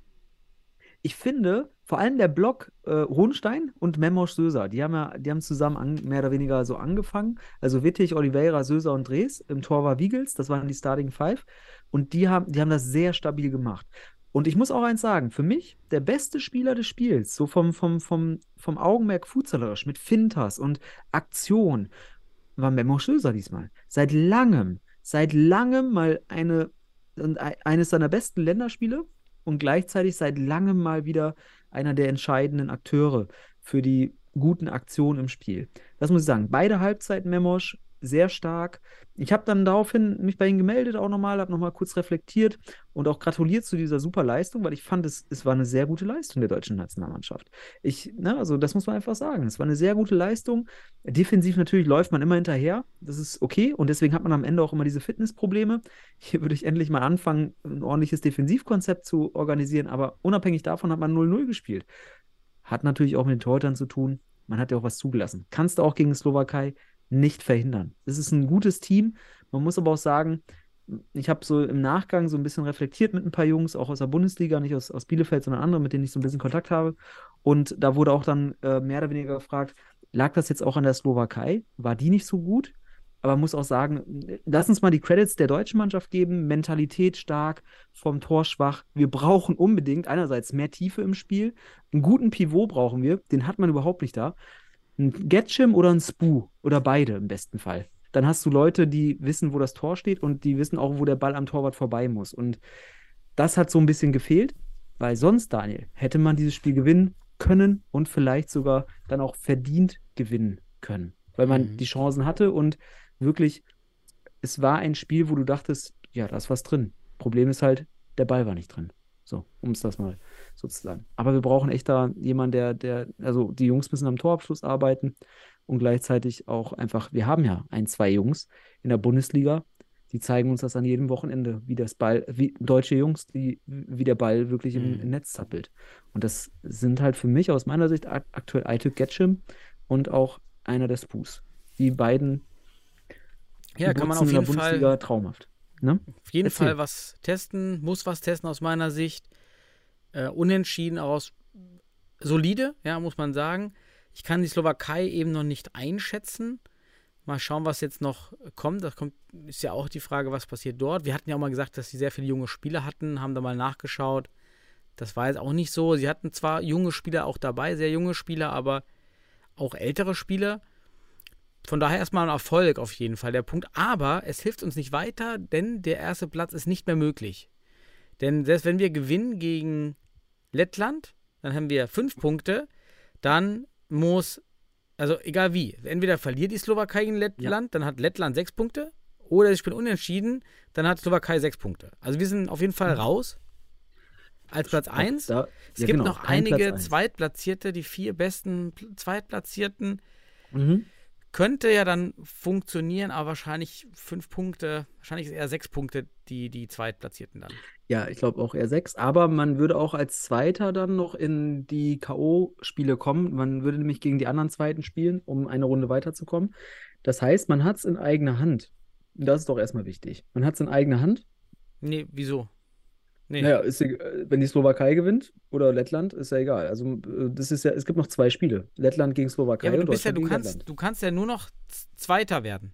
Ich finde, vor allem der Block äh, Hohenstein und Memosch Söser, die haben ja, die haben zusammen an, mehr oder weniger so angefangen. Also Wittig, Oliveira, Söser und Dres. Im Tor war Wiegels, das waren die Starting Five. Und die haben, die haben das sehr stabil gemacht. Und ich muss auch eins sagen, für mich der beste Spieler des Spiels, so vom, vom, vom, vom Augenmerk fußballerisch, mit Fintas und Aktion, war Memo Schöser diesmal. Seit langem, seit langem mal eine, eines seiner besten Länderspiele und gleichzeitig seit langem mal wieder einer der entscheidenden Akteure für die guten Aktionen im Spiel. Das muss ich sagen. Beide Halbzeiten Memosch sehr stark. Ich habe dann daraufhin mich bei ihm gemeldet, auch nochmal, habe nochmal kurz reflektiert und auch gratuliert zu dieser super Leistung, weil ich fand, es, es war eine sehr gute Leistung der deutschen Nationalmannschaft. Ich, ne, also das muss man einfach sagen. Es war eine sehr gute Leistung. Defensiv natürlich läuft man immer hinterher. Das ist okay und deswegen hat man am Ende auch immer diese Fitnessprobleme. Hier würde ich endlich mal anfangen, ein ordentliches Defensivkonzept zu organisieren, aber unabhängig davon hat man 0-0 gespielt. Hat natürlich auch mit den Torhütern zu tun. Man hat ja auch was zugelassen. Kannst du auch gegen Slowakei nicht verhindern. Es ist ein gutes Team. Man muss aber auch sagen, ich habe so im Nachgang so ein bisschen reflektiert mit ein paar Jungs, auch aus der Bundesliga, nicht aus, aus Bielefeld, sondern andere, mit denen ich so ein bisschen Kontakt habe. Und da wurde auch dann äh, mehr oder weniger gefragt, lag das jetzt auch an der Slowakei? War die nicht so gut? Aber man muss auch sagen, lass uns mal die Credits der deutschen Mannschaft geben. Mentalität stark, vom Tor schwach. Wir brauchen unbedingt einerseits mehr Tiefe im Spiel. Einen guten Pivot brauchen wir. Den hat man überhaupt nicht da. Ein Getchim oder ein Spu oder beide im besten Fall. Dann hast du Leute, die wissen, wo das Tor steht und die wissen auch, wo der Ball am Torwart vorbei muss. Und das hat so ein bisschen gefehlt, weil sonst, Daniel, hätte man dieses Spiel gewinnen können und vielleicht sogar dann auch verdient gewinnen können, weil man Mhm. die Chancen hatte und wirklich, es war ein Spiel, wo du dachtest, ja, da ist was drin. Problem ist halt, der Ball war nicht drin. So, um es das mal so zu sagen. Aber wir brauchen echt da jemanden, der, der, also die Jungs müssen am Torabschluss arbeiten und gleichzeitig auch einfach, wir haben ja ein, zwei Jungs in der Bundesliga, die zeigen uns das an jedem Wochenende, wie das Ball, wie deutsche Jungs, die, wie der Ball wirklich im, Mhm. im Netz zappelt. Und das sind halt für mich aus meiner Sicht ak aktuell Aituk Getschim und auch einer der Spoos. Die beiden Ja, die kann man auf in der jeden Fall Bundesliga traumhaft. Ne? Auf jeden Erzähl. Fall was testen, muss was testen aus meiner Sicht. Äh, unentschieden aus solide, ja, muss man sagen. Ich kann die Slowakei eben noch nicht einschätzen. Mal schauen, was jetzt noch kommt. Das kommt, ist ja auch die Frage, was passiert dort. Wir hatten ja auch mal gesagt, dass sie sehr viele junge Spieler hatten, haben da mal nachgeschaut. Das war jetzt auch nicht so. Sie hatten zwar junge Spieler auch dabei, sehr junge Spieler, aber auch ältere Spieler. Von daher erstmal ein Erfolg auf jeden Fall der Punkt. Aber es hilft uns nicht weiter, denn der erste Platz ist nicht mehr möglich. Denn selbst wenn wir gewinnen gegen Lettland, dann haben wir fünf Punkte. Dann muss, also egal wie, entweder verliert die Slowakei gegen Lettland, dann hat Lettland sechs Punkte. Oder ich bin unentschieden, dann hat Slowakei sechs Punkte. Also wir sind auf jeden Fall raus. Als Platz 1. Da, Es ja, gibt genau, noch einige. Zweitplatzierte, die vier besten Pl- Zweitplatzierten. Mhm. Könnte ja dann funktionieren, aber wahrscheinlich fünf Punkte, wahrscheinlich eher sechs Punkte die, die Zweitplatzierten dann. Ja, ich glaube auch eher sechs, aber man würde auch als Zweiter dann noch in die K.O.-Spiele kommen. Man würde nämlich gegen die anderen Zweiten spielen, um eine Runde weiterzukommen. Das heißt, man hat es in eigener Hand. Das ist doch erstmal wichtig. Man hat es in eigener Hand. Nee, wieso? Nee. Naja, ist, wenn die Slowakei gewinnt oder Lettland, ist ja egal. Also äh, das ist ja, es gibt noch zwei Spiele. Lettland gegen Slowakei ja, aber und du bist ja, Deutschland du gegen kannst, Lettland. du kannst ja nur noch Zweiter werden.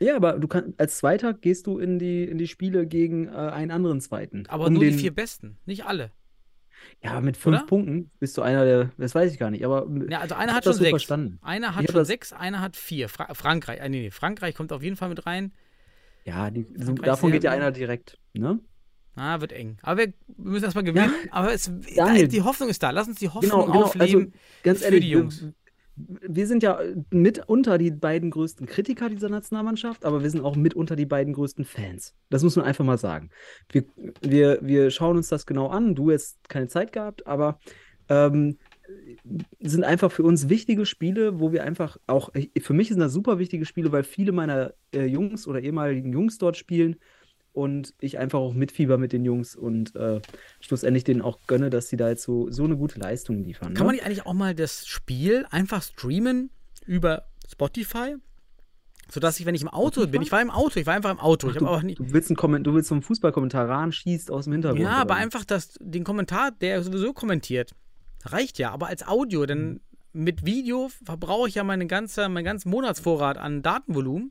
Ja, aber du kannst als Zweiter gehst du in die, in die Spiele gegen äh, einen anderen Zweiten. Aber um nur den, die vier Besten, nicht alle. Ja, mit fünf Oder? Punkten bist du einer der, das weiß ich gar nicht, aber Ja, also ich einer hat schon so sechs. verstanden. Einer Ich hat hab schon sechs, einer hat vier. Fra Frankreich, äh, nee, nee, Frankreich kommt auf jeden Fall mit rein. Ja, die, davon geht ja einer direkt, ne? Ah, wird eng. Aber wir, müssen erstmal gewinnen. aber es, Daniel. die Hoffnung ist da. Lass uns die Hoffnung Genau, genau. Also aufleben. ganz für ehrlich, die Jungs. Wir, wir sind ja mitunter die beiden größten Kritiker dieser Nationalmannschaft, aber wir sind auch mitunter die beiden größten Fans. Das muss man einfach mal sagen. Wir, wir, wir schauen uns das genau an. Du hast keine Zeit gehabt, aber ähm, sind einfach für uns wichtige Spiele, wo wir einfach auch, für mich sind das super wichtige Spiele, weil viele meiner äh, Jungs oder ehemaligen Jungs dort spielen und ich einfach auch mitfieber mit den Jungs und äh, schlussendlich denen auch gönne, dass sie da jetzt so, so eine gute Leistung liefern. Kann man ne? nicht eigentlich auch mal das Spiel einfach streamen über Spotify? Sodass ich, wenn ich im Auto bin, ich war im Auto, ich war einfach im Auto. Ich du, habe aber nicht. du willst einen Komment du willst so einen Fußballkommentar ran, schießt aus dem Hintergrund. Ja, aber einfach das, den Kommentar, der sowieso kommentiert, reicht ja. Aber als Audio, denn Mhm. mit Video verbrauche ich ja meine ganze, meinen ganzen Monatsvorrat an Datenvolumen.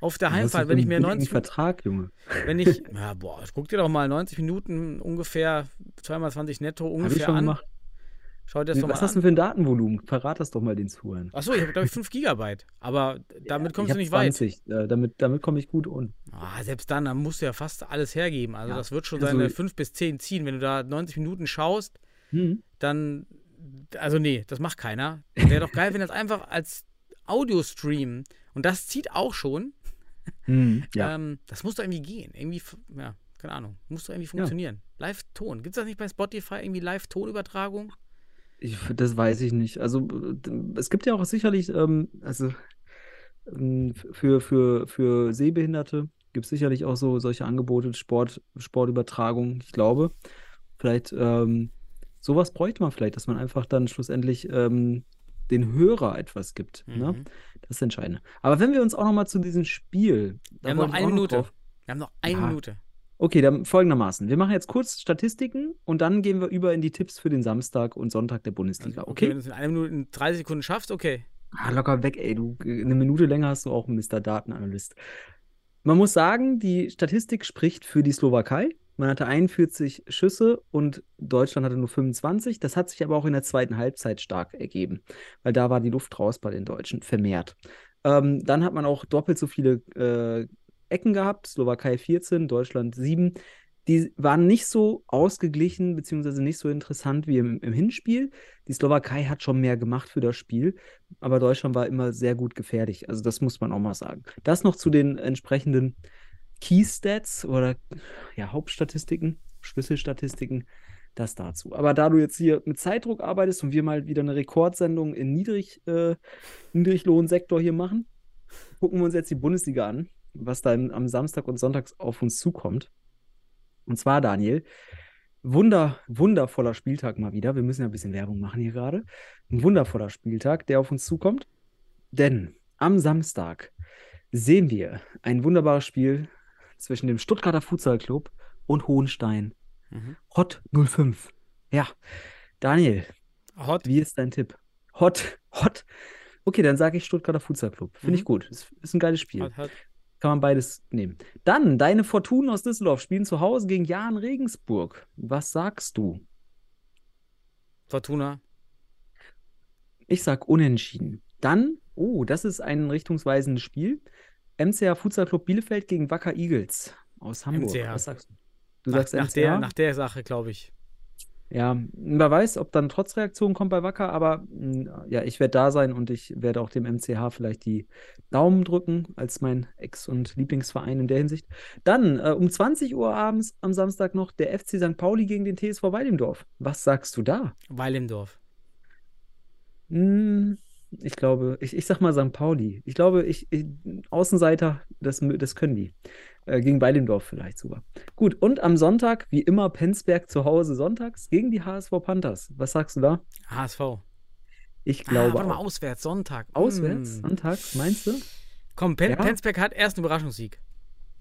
Auf der Was Heimfahrt, wenn ich mir billigen 90 Vertrag, Junge. wenn ich, ja, boah, guck dir doch mal 90 Minuten ungefähr, 2x20 netto ungefähr schon an. gemacht. Schau dir das doch Was mal hast du an. für ein Datenvolumen? Verrat das doch mal den Zuhörern. Achso, ich habe, glaube ich, 5 Gigabyte. Aber damit kommst ich du nicht weit. 20. Äh, damit damit komme ich gut un. Ah, selbst dann, dann musst du ja fast alles hergeben. Also Ja, das wird schon also- seine 5 bis 10 ziehen. Wenn du da 90 Minuten schaust, Hm. dann, also nee, das macht keiner. Wäre doch geil, wenn das einfach als Audio streamen und das zieht auch schon. Hm. Ja. Ähm, das muss doch irgendwie gehen. Irgendwie, ja, keine Ahnung. Muss doch irgendwie funktionieren. Live-Ton. Gibt es das nicht bei Spotify irgendwie Live-Tonübertragung? Ich, das weiß ich nicht. Also äh, es gibt ja auch sicherlich, ähm, also ähm, für, für, für Sehbehinderte gibt es sicherlich auch so solche Angebote, Sport, Sportübertragung, ich glaube. Vielleicht ähm, sowas bräuchte man vielleicht, dass man einfach dann schlussendlich ähm, den Hörer etwas gibt. Ne? Mhm. Das ist entscheidend. Aber wenn wir uns auch noch mal zu diesem Spiel. Wir haben noch eine Minute. drauf- Wir haben noch eine Ja. Minute. Okay, dann folgendermaßen. Wir machen jetzt kurz Statistiken und dann gehen wir über in die Tipps für den Samstag und Sonntag der Bundesliga. Wenn Okay? du es in einer Minute, in 30 Sekunden schaffst, okay. Ah, locker weg, ey. Du, eine Minute länger hast du auch einen Mr. Datenanalyst. Man muss sagen, die Statistik spricht für die Slowakei. Man hatte 41 Schüsse und Deutschland hatte nur 25. Das hat sich aber auch in der zweiten Halbzeit stark ergeben, weil da war die Luft raus bei den Deutschen vermehrt. Ähm, dann hat man auch doppelt so viele äh, Ecken gehabt. Slowakei 14, Deutschland 7. die waren nicht so ausgeglichen, beziehungsweise nicht so interessant wie im, im Hinspiel. Die Slowakei hat schon mehr gemacht für das Spiel, aber Deutschland war immer sehr gut gefährlich. Also das muss man auch mal sagen. Das noch zu den entsprechenden Key-Stats oder ja, Hauptstatistiken, Schlüsselstatistiken, das dazu. Aber da du jetzt hier mit Zeitdruck arbeitest und wir mal wieder eine Rekordsendung in Niedrig, äh, Niedriglohnsektor hier machen, gucken wir uns jetzt die Bundesliga an, was da im, am Samstag und Sonntag auf uns zukommt. Und zwar, Daniel, wunder, wundervoller Spieltag mal wieder. Wir müssen ja ein bisschen Werbung machen hier gerade. Ein wundervoller Spieltag, der auf uns zukommt. Denn am Samstag sehen wir ein wunderbares Spiel zwischen dem Stuttgarter Futsal Club und Hohenstein. Mhm. Hot 05. Ja, Daniel, Hot. wie ist dein Tipp? Hot, hot. Okay, dann sage ich Stuttgarter Futsal Club. Finde ich Mhm. gut. Ist, ist ein geiles Spiel. Hot, hot. Kann man beides nehmen. Dann, deine Fortunen aus Düsseldorf spielen zu Hause gegen Jan Regensburg. Was sagst du? Fortuna. Ich sag unentschieden. Dann, oh, das ist ein richtungsweisendes Spiel. MCH Futsal Club Bielefeld gegen Wacker Eagles aus Hamburg. MCH. Was sagst du? Du Nach, sagst nach, MCH? der, nach der Sache, glaube ich. Ja, wer weiß, ob dann trotz Reaktion kommt bei Wacker, aber mh, ja, ich werde da sein und ich werde auch dem MCH vielleicht die Daumen drücken, als mein Ex- und Lieblingsverein in der Hinsicht. Dann äh, um 20 Uhr abends am Samstag noch der FC St. Pauli gegen den TSV Weidendorf. Was sagst du da? Weil im Dorf. Hm, ich glaube, ich, ich sag mal St. Pauli. Ich glaube, ich, ich Außenseiter, das, das können die. Äh, gegen Weilendorf vielleicht sogar. Gut, und am Sonntag, wie immer, Penzberg zu Hause sonntags gegen die HSV Panthers. Was sagst du da? HSV. Ich Ah, glaube warte mal, auch. auswärts, Sonntag. Auswärts, Hm. sonntags, meinst du? Komm, Pen Ja? Penzberg hat erst einen Überraschungssieg.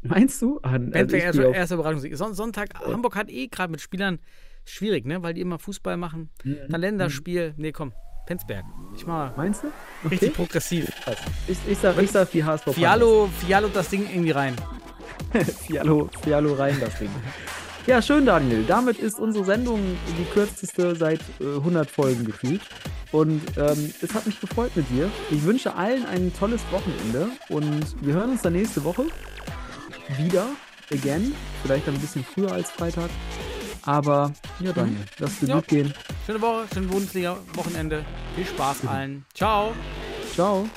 Meinst du? Ah, also Penzberg ich erst, erster Überraschungssieg. Son Sonntag, Hamburg hat eh gerade mit Spielern schwierig, ne? Weil die immer Fußball machen. Mhm. Dann Länderspiel. Nee, komm. Penzberg. Ich mach mal Meinst du? richtig Okay. progressiv. Ich, ich, sag, ich sag die HSV Fialo, Fialo das Ding irgendwie rein. Fialo, Fialo rein, das Ding. Ja, schön, Daniel. Damit ist unsere Sendung die kürzeste seit äh, 100 Folgen gefühlt. Und ähm, es hat mich gefreut mit dir. Ich wünsche allen ein tolles Wochenende und wir hören uns dann nächste Woche wieder, again. Vielleicht ein bisschen früher als Freitag. Aber ja, Daniel, lass dir Ja. gut gehen. Schöne Woche, schöne Bundesliga-Wochenende. Viel Spaß allen. Ciao. Ciao.